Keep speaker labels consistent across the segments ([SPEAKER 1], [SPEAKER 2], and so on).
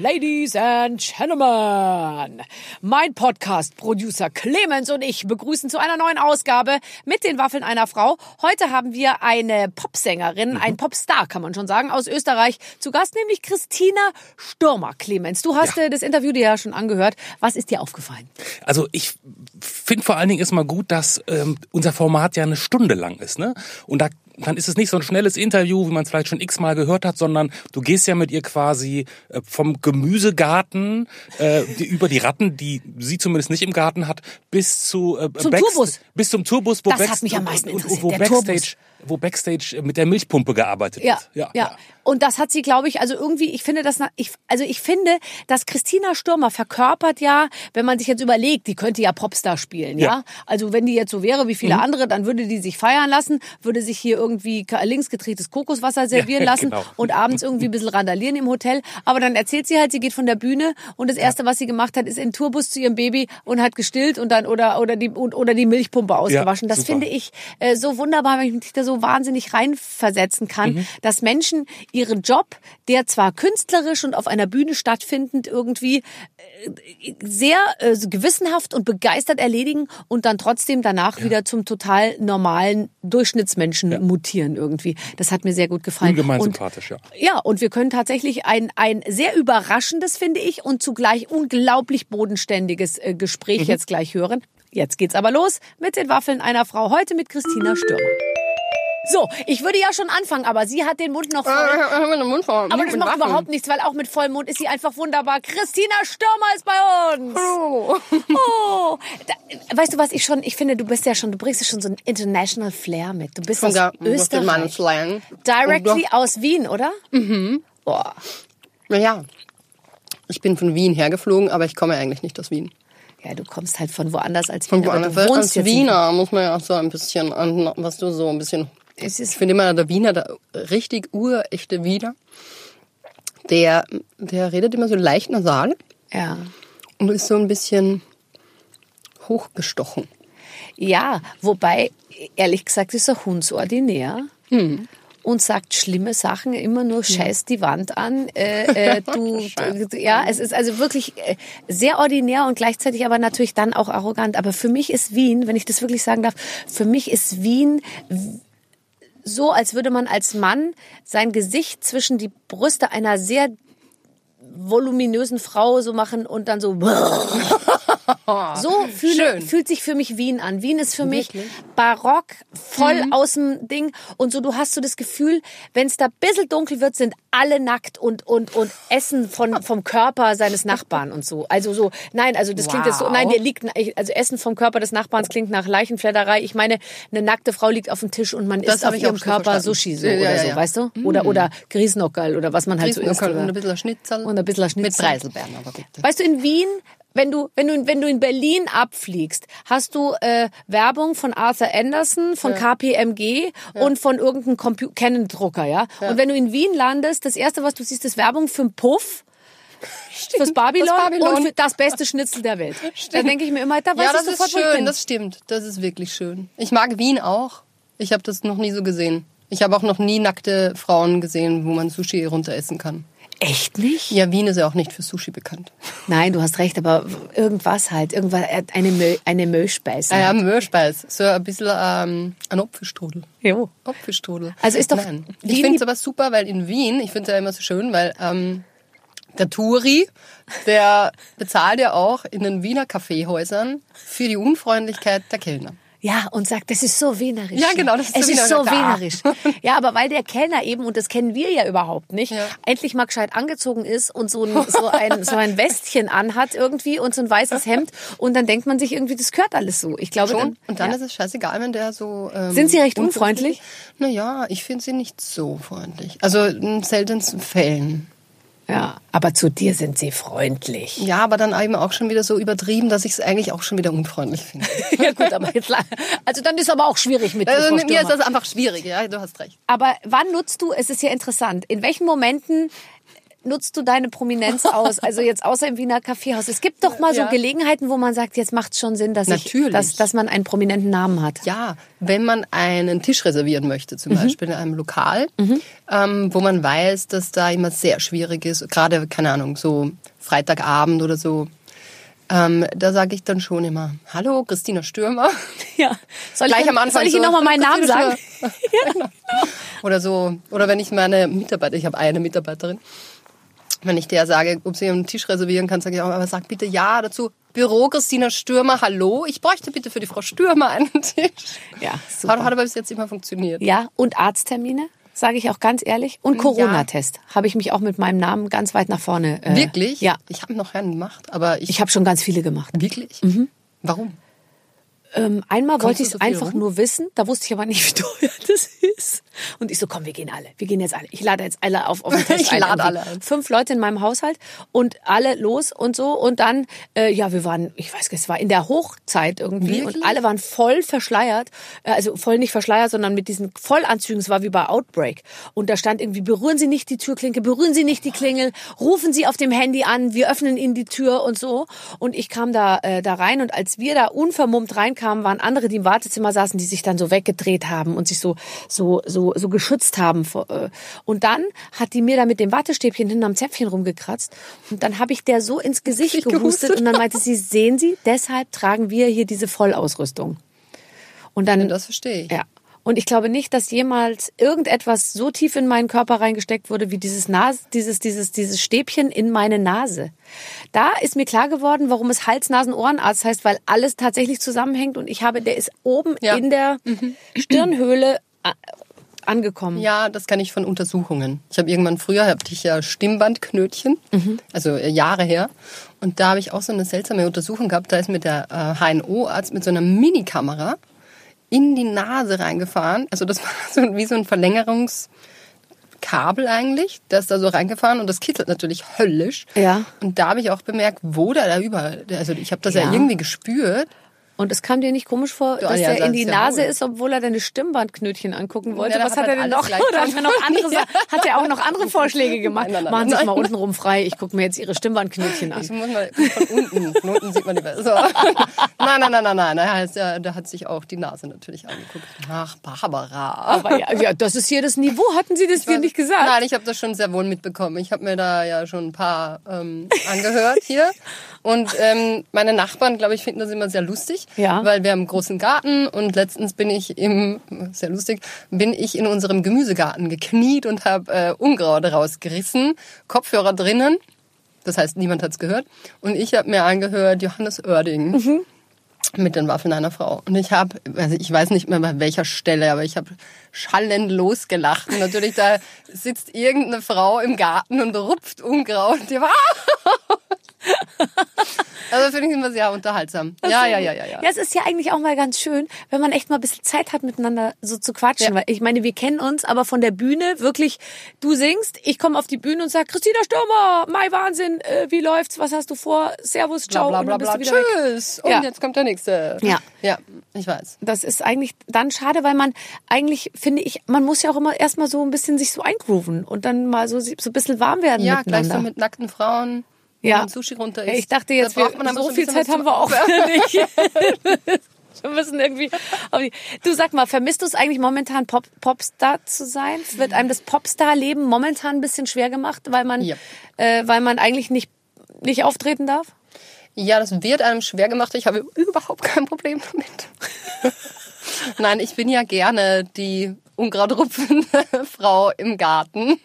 [SPEAKER 1] Ladies and Gentlemen, mein Podcast-Producer Clemens und ich begrüßen zu einer neuen Ausgabe mit den Waffeln einer Frau. Heute haben wir eine Popsängerin,
[SPEAKER 2] Mhm.
[SPEAKER 1] ein Popstar, kann man schon sagen, aus Österreich zu Gast, nämlich Christina Stürmer. Clemens, du hast
[SPEAKER 2] Ja.
[SPEAKER 1] äh, das Interview dir ja schon angehört. Was ist dir aufgefallen?
[SPEAKER 2] Also ich finde vor allen Dingen ist mal gut, dass ähm, unser Format ja eine Stunde lang ist, ne? Und da dann ist es nicht so ein schnelles Interview, wie man es vielleicht schon x-mal gehört hat, sondern du gehst ja mit ihr quasi äh, vom Gemüsegarten äh, die, über die Ratten, die sie zumindest nicht im Garten hat, bis zu äh,
[SPEAKER 1] Zum Tourbus.
[SPEAKER 2] bis zum Tourbus, wo,
[SPEAKER 1] Das hat
[SPEAKER 2] Backst-
[SPEAKER 1] mich am meisten interessiert,
[SPEAKER 2] wo
[SPEAKER 1] der
[SPEAKER 2] Backstage,
[SPEAKER 1] Tourbus.
[SPEAKER 2] Wo Backstage mit der Milchpumpe gearbeitet
[SPEAKER 1] Ja,
[SPEAKER 2] wird.
[SPEAKER 1] ja, Und das hat sie, glaube ich, also irgendwie, ich finde das, ich, also ich finde, dass Christina Stürmer verkörpert ja, wenn man sich jetzt überlegt, die könnte ja Popstar spielen, ja.
[SPEAKER 2] Ja.
[SPEAKER 1] Also wenn die jetzt so wäre wie viele
[SPEAKER 2] Mhm.
[SPEAKER 1] andere, dann würde die sich feiern lassen, würde sich hier irgendwie links gedrehtes Kokoswasser servieren lassen
[SPEAKER 2] genau.
[SPEAKER 1] und abends irgendwie ein bisschen randalieren im Hotel. Aber dann erzählt sie halt, sie geht von der Bühne und das erste, was sie gemacht hat, ist in den Tourbus zu ihrem Baby und hat gestillt und dann oder oder die und, oder die Milchpumpe ausgewaschen. das
[SPEAKER 2] super.
[SPEAKER 1] finde ich äh, so wunderbar, weil ich mich da so wahnsinnig reinversetzen kann,
[SPEAKER 2] Mhm.
[SPEAKER 1] dass Menschen ihren Job, der zwar künstlerisch und auf einer Bühne stattfindend irgendwie äh, sehr äh, gewissenhaft und begeistert erledigen und dann trotzdem danach wieder zum total normalen Durchschnittsmenschen mutieren irgendwie. Das hat mir sehr gut gefallen.
[SPEAKER 2] Ungemein
[SPEAKER 1] und,
[SPEAKER 2] sympathisch, ja.
[SPEAKER 1] Ja, und wir können tatsächlich ein, ein sehr überraschendes, finde ich, und zugleich unglaublich bodenständiges äh, Gespräch
[SPEAKER 2] Mhm.
[SPEAKER 1] jetzt gleich hören. Jetzt geht's aber los mit den Waffeln einer Frau. Heute mit Christina Stürmer. So, ich würde ja schon anfangen, aber sie hat den Mund noch voll. Aber das macht überhaupt nichts, weil auch mit vollem Mund ist sie einfach wunderbar. Christina Stürmer ist bei uns. Oh. Da, weißt du was, ich schon, ich finde, du bist ja schon, du bringst ja schon so ein International Flair mit. Du bist aus Österreich.
[SPEAKER 3] Slang.
[SPEAKER 1] Directly aus Wien, oder? Mhm. Boah.
[SPEAKER 3] Naja, ich bin von Wien hergeflogen, aber ich komme eigentlich nicht aus Wien.
[SPEAKER 1] Ja, du kommst halt von woanders als
[SPEAKER 3] Von
[SPEAKER 1] Wien, aber
[SPEAKER 3] woanders.
[SPEAKER 1] du wohnst
[SPEAKER 3] Als Wiener muss man ja auch so ein bisschen, an, was du so ein bisschen.
[SPEAKER 1] Es ist-
[SPEAKER 3] Ich finde immer, der Wiener, der richtig urechte Wiener, der, der redet immer so leicht nasal
[SPEAKER 1] Ja.
[SPEAKER 3] und ist so ein bisschen hochgestochen.
[SPEAKER 1] Ja, wobei, ehrlich gesagt, ist er hundsordinär.
[SPEAKER 3] Hm.
[SPEAKER 1] Und sagt schlimme Sachen, immer nur scheißt die Wand an. Äh, äh, du, ja, es ist also wirklich äh, sehr ordinär und gleichzeitig aber natürlich dann auch arrogant. Aber für mich ist Wien, wenn ich das wirklich sagen darf, für mich ist Wien so, als würde man als Mann sein Gesicht zwischen die Brüste einer sehr voluminösen Frau so machen und dann so. So fühle, fühlt sich für mich Wien an. Wien ist für mich barock, voll
[SPEAKER 3] Mhm.
[SPEAKER 1] aus dem Ding. Und so, du hast so das Gefühl, wenn es da ein bisschen dunkel wird, sind alle nackt und, und, und essen von, vom Körper seines Nachbarn und so. Also so, nein, also das klingt jetzt so,
[SPEAKER 3] Wow.
[SPEAKER 1] nein, der liegt, also Essen vom Körper des Nachbarns klingt nach Leichenfledderei. Ich meine, eine nackte Frau liegt auf dem Tisch und man
[SPEAKER 3] Das
[SPEAKER 1] isst auf ihrem Körper
[SPEAKER 3] verstanden.
[SPEAKER 1] Sushi so
[SPEAKER 3] Ja,
[SPEAKER 1] oder
[SPEAKER 3] ja,
[SPEAKER 1] so,
[SPEAKER 3] ja.
[SPEAKER 1] weißt du? Oder, oder Grießnockerl oder was man halt so isst.
[SPEAKER 3] Und ein bisschen Schnitzel.
[SPEAKER 1] Und ein bisschen Schnitzel.
[SPEAKER 3] Mit Preiselbeeren, aber bitte.
[SPEAKER 1] Weißt du, in Wien, wenn du, wenn du, wenn du in Berlin abfliegst, hast du äh, Werbung von Arthur Anderson, von KPMG und von irgendeinem Compu Canon-Drucker, ja? Und wenn du in Wien landest, das erste, was du siehst, ist Werbung für einen Puff. Fürs Babylon,
[SPEAKER 3] Das Babylon.
[SPEAKER 1] und für das beste Schnitzel der Welt. Da denke ich mir immer, da weiß
[SPEAKER 3] Ja,
[SPEAKER 1] ich
[SPEAKER 3] das
[SPEAKER 1] sofort,
[SPEAKER 3] ist
[SPEAKER 1] ich
[SPEAKER 3] schön, das stimmt. Das ist wirklich schön. Ich mag Wien auch. Ich habe das noch nie so gesehen. Ich habe auch noch nie nackte Frauen gesehen, wo man Sushi runter essen kann.
[SPEAKER 1] Echt nicht?
[SPEAKER 3] Ja, Wien ist ja auch nicht für Sushi bekannt.
[SPEAKER 1] Nein, du hast recht, aber irgendwas halt, irgendwas, eine, Mö, eine Möschspeise.
[SPEAKER 3] Ah ja, Möhrspeis. So ein bisschen ähm, ein Apfelstrudel.
[SPEAKER 1] Jo.
[SPEAKER 3] Apfelstrudel.
[SPEAKER 1] Also ist doch
[SPEAKER 3] Nein. Ich finde es aber super, weil in Wien, ich finde es ja immer so schön, weil ähm, der Touri, der bezahlt ja auch in den Wiener Kaffeehäusern für die Unfreundlichkeit der Kellner.
[SPEAKER 1] Ja, und sagt, das ist so wienerisch.
[SPEAKER 3] Ja, genau, das ist
[SPEAKER 1] es
[SPEAKER 3] so
[SPEAKER 1] ist so
[SPEAKER 3] wienerisch.
[SPEAKER 1] wienerisch. Ja, aber weil der Kellner eben, und das kennen wir ja überhaupt nicht,
[SPEAKER 3] Ja.
[SPEAKER 1] endlich mal gescheit angezogen ist und so ein, so ein, so ein Westchen anhat irgendwie und so ein weißes Hemd und dann denkt man sich irgendwie, das gehört alles so. Ich glaube,
[SPEAKER 3] Schon.
[SPEAKER 1] dann,
[SPEAKER 3] Und dann
[SPEAKER 1] ja.
[SPEAKER 3] ist es scheißegal, wenn der so. Ähm,
[SPEAKER 1] Sind Sie recht unfreundlich?
[SPEAKER 3] Naja, ich finde sie nicht so freundlich. Also in seltensten Fällen.
[SPEAKER 1] Ja, aber zu dir sind sie freundlich.
[SPEAKER 3] Ja, aber dann eben auch schon wieder so übertrieben, dass ich es eigentlich auch schon wieder unfreundlich finde.
[SPEAKER 1] ja gut, aber jetzt, also dann ist aber auch schwierig mit dir,
[SPEAKER 3] Also mit mir ist das einfach schwierig, ja, du hast recht.
[SPEAKER 1] Aber wann nutzt du, es ist ja interessant, in welchen Momenten nutzt du deine Prominenz aus? Also jetzt außer im Wiener Kaffeehaus. Es gibt doch mal so
[SPEAKER 3] Ja.
[SPEAKER 1] Gelegenheiten, wo man sagt, jetzt macht es schon Sinn, dass, ich,
[SPEAKER 3] Natürlich.
[SPEAKER 1] dass, dass man einen prominenten Namen hat.
[SPEAKER 3] Ja, wenn man einen Tisch reservieren möchte, zum
[SPEAKER 1] Mhm.
[SPEAKER 3] Beispiel in einem Lokal, ähm, wo man weiß, dass da immer sehr schwierig ist, gerade, keine Ahnung, so Freitagabend oder so, ähm, da sage ich dann schon immer, hallo, Christina Stürmer.
[SPEAKER 1] Ja. Soll
[SPEAKER 3] Gleich
[SPEAKER 1] ich,
[SPEAKER 3] am Anfang
[SPEAKER 1] soll ich
[SPEAKER 3] so,
[SPEAKER 1] Ihnen nochmal meinen Namen sagen?
[SPEAKER 3] Stürmer. Oder so, oder wenn ich meine Mitarbeiter, ich habe eine Mitarbeiterin, wenn ich der sage, ob sie einen Tisch reservieren kann, sage ich auch, aber sag bitte ja dazu. Büro Christina Stürmer, hallo, ich bräuchte bitte für die Frau Stürmer einen Tisch.
[SPEAKER 1] Ja,
[SPEAKER 3] Hat,
[SPEAKER 1] super.
[SPEAKER 3] hat aber bis jetzt immer funktioniert.
[SPEAKER 1] Ja, und Arzttermine, sage ich auch ganz ehrlich. Und Corona-Test habe ich mich auch mit meinem Namen ganz weit nach vorne. Äh,
[SPEAKER 3] Wirklich?
[SPEAKER 1] Ja.
[SPEAKER 3] Ich habe noch keinen gemacht, aber ich,
[SPEAKER 1] Ich habe schon ganz viele gemacht.
[SPEAKER 3] wirklich. Warum?
[SPEAKER 1] Ähm, einmal wollte ich es einfach
[SPEAKER 3] rum?
[SPEAKER 1] nur wissen, da wusste ich aber nicht, wie teuer das ist. Und ich so, komm, wir gehen alle. Wir gehen jetzt alle. Ich lade jetzt alle auf, auf den Test
[SPEAKER 3] Ich
[SPEAKER 1] ein.
[SPEAKER 3] lade
[SPEAKER 1] Irgendwie
[SPEAKER 3] alle.
[SPEAKER 1] Fünf Leute in meinem Haushalt und alle los und so. Und dann, äh, ja, wir waren, ich weiß nicht, es war in der Hochzeit irgendwie und
[SPEAKER 3] Wirklich?
[SPEAKER 1] alle waren voll verschleiert. Äh, Also voll nicht verschleiert, sondern mit diesen Vollanzügen. Es war wie bei Outbreak. Und da stand irgendwie, berühren Sie nicht die Türklinke, berühren Sie nicht die Klingel, rufen Sie auf dem Handy an, wir öffnen Ihnen die Tür und so. Und ich kam da, äh, da rein und als wir da unvermummt reinkamen, waren andere, die im Wartezimmer saßen, die sich dann so weggedreht haben und sich so, so, so, so geschützt haben. äh. Und dann hat die mir da mit dem Wattestäbchen hinten am Zäpfchen rumgekratzt. Und dann habe ich der so ins Gesicht gehustet
[SPEAKER 3] gehustet.
[SPEAKER 1] und dann meinte sie, sehen Sie, deshalb tragen wir hier diese Vollausrüstung. Und dann,
[SPEAKER 3] Das verstehe ich.
[SPEAKER 1] ja. Und ich glaube nicht, dass jemals irgendetwas so tief in meinen Körper reingesteckt wurde wie dieses Nas dieses, dieses, dieses Stäbchen in meine Nase. Da ist mir klar geworden, warum es Hals-Nasen-Ohrenarzt heißt, weil alles tatsächlich zusammenhängt und ich habe, der ist oben
[SPEAKER 3] Ja.
[SPEAKER 1] in der Stirnhöhle a- angekommen.
[SPEAKER 3] Ja, das kann ich von Untersuchungen. Ich habe irgendwann früher hatte ich ja Stimmbandknötchen, also äh, Jahre her, und da habe ich auch so eine seltsame Untersuchung gehabt. Da ist mir der äh, HNO-Arzt mit so einer Minikamera in die Nase reingefahren. Also das war so wie so ein Verlängerungskabel eigentlich. Ist da so reingefahren und das kitzelt natürlich höllisch.
[SPEAKER 1] Ja.
[SPEAKER 3] Und da habe ich auch bemerkt, wo da da überall, also ich habe das ja.
[SPEAKER 1] Ja.
[SPEAKER 3] irgendwie gespürt.
[SPEAKER 1] Und es kam dir nicht komisch vor, dass
[SPEAKER 3] ja,
[SPEAKER 1] er in die Nase ist, obwohl er deine Stimmbandknötchen angucken wollte?
[SPEAKER 3] Ja,
[SPEAKER 1] Was
[SPEAKER 3] hat
[SPEAKER 1] hat er denn noch? Oder hat er noch andere, hat er auch noch andere Vorschläge gemacht?
[SPEAKER 3] Nein, nein, nein,
[SPEAKER 1] Machen Sie sich mal unten rum frei. Ich gucke mir jetzt Ihre Stimmbandknötchen an.
[SPEAKER 3] Ich muss mal von unten. Von unten sieht man die besser. So. Nein, nein, nein, nein, nein. Da hat, da hat sich auch die Nase natürlich angeguckt. Ach, Barbara.
[SPEAKER 1] Aber ja, ja, das ist hier das Niveau. Hatten Sie das dir nicht gesagt?
[SPEAKER 3] Nein, ich habe das schon sehr wohl mitbekommen. Ich habe mir da ja schon ein paar ähm, angehört hier. Und ähm, meine Nachbarn, glaube ich, finden das immer sehr lustig,
[SPEAKER 1] Ja.
[SPEAKER 3] weil wir haben einen großen Garten und letztens bin ich im, sehr lustig, bin ich in unserem Gemüsegarten gekniet und habe äh, Unkraut rausgerissen, Kopfhörer drinnen, das heißt, niemand hat's gehört. Und ich habe mir angehört Johannes Oerding
[SPEAKER 1] Mhm.
[SPEAKER 3] mit den Waffeln einer Frau. Und ich habe, also ich weiß nicht mehr bei welcher Stelle, aber ich habe schallend losgelacht. Und natürlich da sitzt irgendeine Frau im Garten und rupft Unkraut. Die war also finde ich immer sehr unterhaltsam. Ja, ja, ja, ja, ja.
[SPEAKER 1] Ja, es ist ja eigentlich auch mal ganz schön, wenn man echt mal ein bisschen Zeit hat, miteinander so zu quatschen.
[SPEAKER 3] Ja.
[SPEAKER 1] Weil ich meine, wir kennen uns, aber von der Bühne wirklich, du singst, ich komme auf die Bühne und sag, Christina Stürmer, Mai Wahnsinn, äh, wie läuft's, was hast du vor? Servus,
[SPEAKER 3] Bla,
[SPEAKER 1] ciao.
[SPEAKER 3] bla,
[SPEAKER 1] und
[SPEAKER 3] bla,
[SPEAKER 1] dann bist
[SPEAKER 3] bla.
[SPEAKER 1] weg.
[SPEAKER 3] Tschüss. Und
[SPEAKER 1] Ja.
[SPEAKER 3] jetzt kommt der nächste.
[SPEAKER 1] Ja.
[SPEAKER 3] Ja, ich weiß.
[SPEAKER 1] Das ist eigentlich dann schade, weil man eigentlich, finde ich, man muss ja auch immer erstmal so ein bisschen sich so eingrooven und dann mal so, so ein bisschen warm werden
[SPEAKER 3] Ja, gleich
[SPEAKER 1] miteinander.
[SPEAKER 3] so mit nackten Frauen.
[SPEAKER 1] Ja.
[SPEAKER 3] man Sushi runter
[SPEAKER 1] Ja,
[SPEAKER 3] isst.
[SPEAKER 1] ich dachte jetzt,
[SPEAKER 3] Da braucht
[SPEAKER 1] wir, so viel Zeit haben wir auch nicht. Wir müssen irgendwie. Du sag mal, vermisst du es eigentlich momentan Pop Popstar zu sein? Wird einem das Popstar-Leben momentan ein bisschen schwer gemacht, weil man,
[SPEAKER 3] Ja.
[SPEAKER 1] äh, weil man eigentlich nicht nicht auftreten darf?
[SPEAKER 3] Ja, das wird einem schwer gemacht. Ich habe überhaupt kein Problem damit. Nein, ich bin ja gerne die ungrautrupfende Frau im Garten.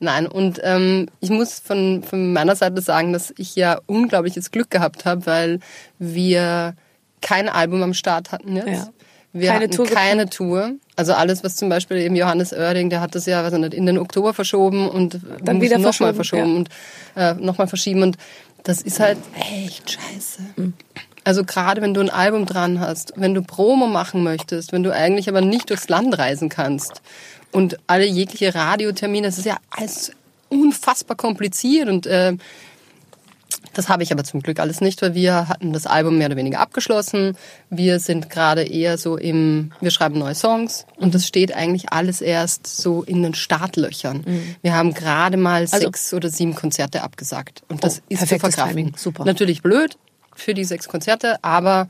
[SPEAKER 3] Nein, und ähm, ich muss von, von meiner Seite sagen, dass ich ja unglaubliches Glück gehabt habe, weil wir kein Album am Start hatten jetzt.
[SPEAKER 1] Ja.
[SPEAKER 3] Wir
[SPEAKER 1] Keine
[SPEAKER 3] hatten
[SPEAKER 1] Tour
[SPEAKER 3] keine Tour. Also alles, was zum Beispiel eben Johannes Oerding, der hat das ja weiß ich nicht, in den Oktober verschoben und
[SPEAKER 1] Dann wieder
[SPEAKER 3] nochmal
[SPEAKER 1] verschoben,
[SPEAKER 3] verschoben und äh, nochmal verschieben. Und das ist halt echt scheiße.
[SPEAKER 1] Mhm.
[SPEAKER 3] Also gerade wenn du ein Album dran hast, wenn du Promo machen möchtest, wenn du eigentlich aber nicht durchs Land reisen kannst und alle jegliche Radiotermine, das ist ja alles unfassbar kompliziert und äh, Das habe ich aber zum Glück alles nicht, weil wir hatten das Album mehr oder weniger abgeschlossen. Wir sind gerade eher so im, wir schreiben neue Songs und das steht eigentlich alles erst so in den Startlöchern. Wir haben gerade mal sechs oder sieben Konzerte abgesagt und das
[SPEAKER 1] Oh,
[SPEAKER 3] ist zu verkraften.
[SPEAKER 1] Timing. Super.
[SPEAKER 3] Natürlich blöd für die sechs Konzerte, aber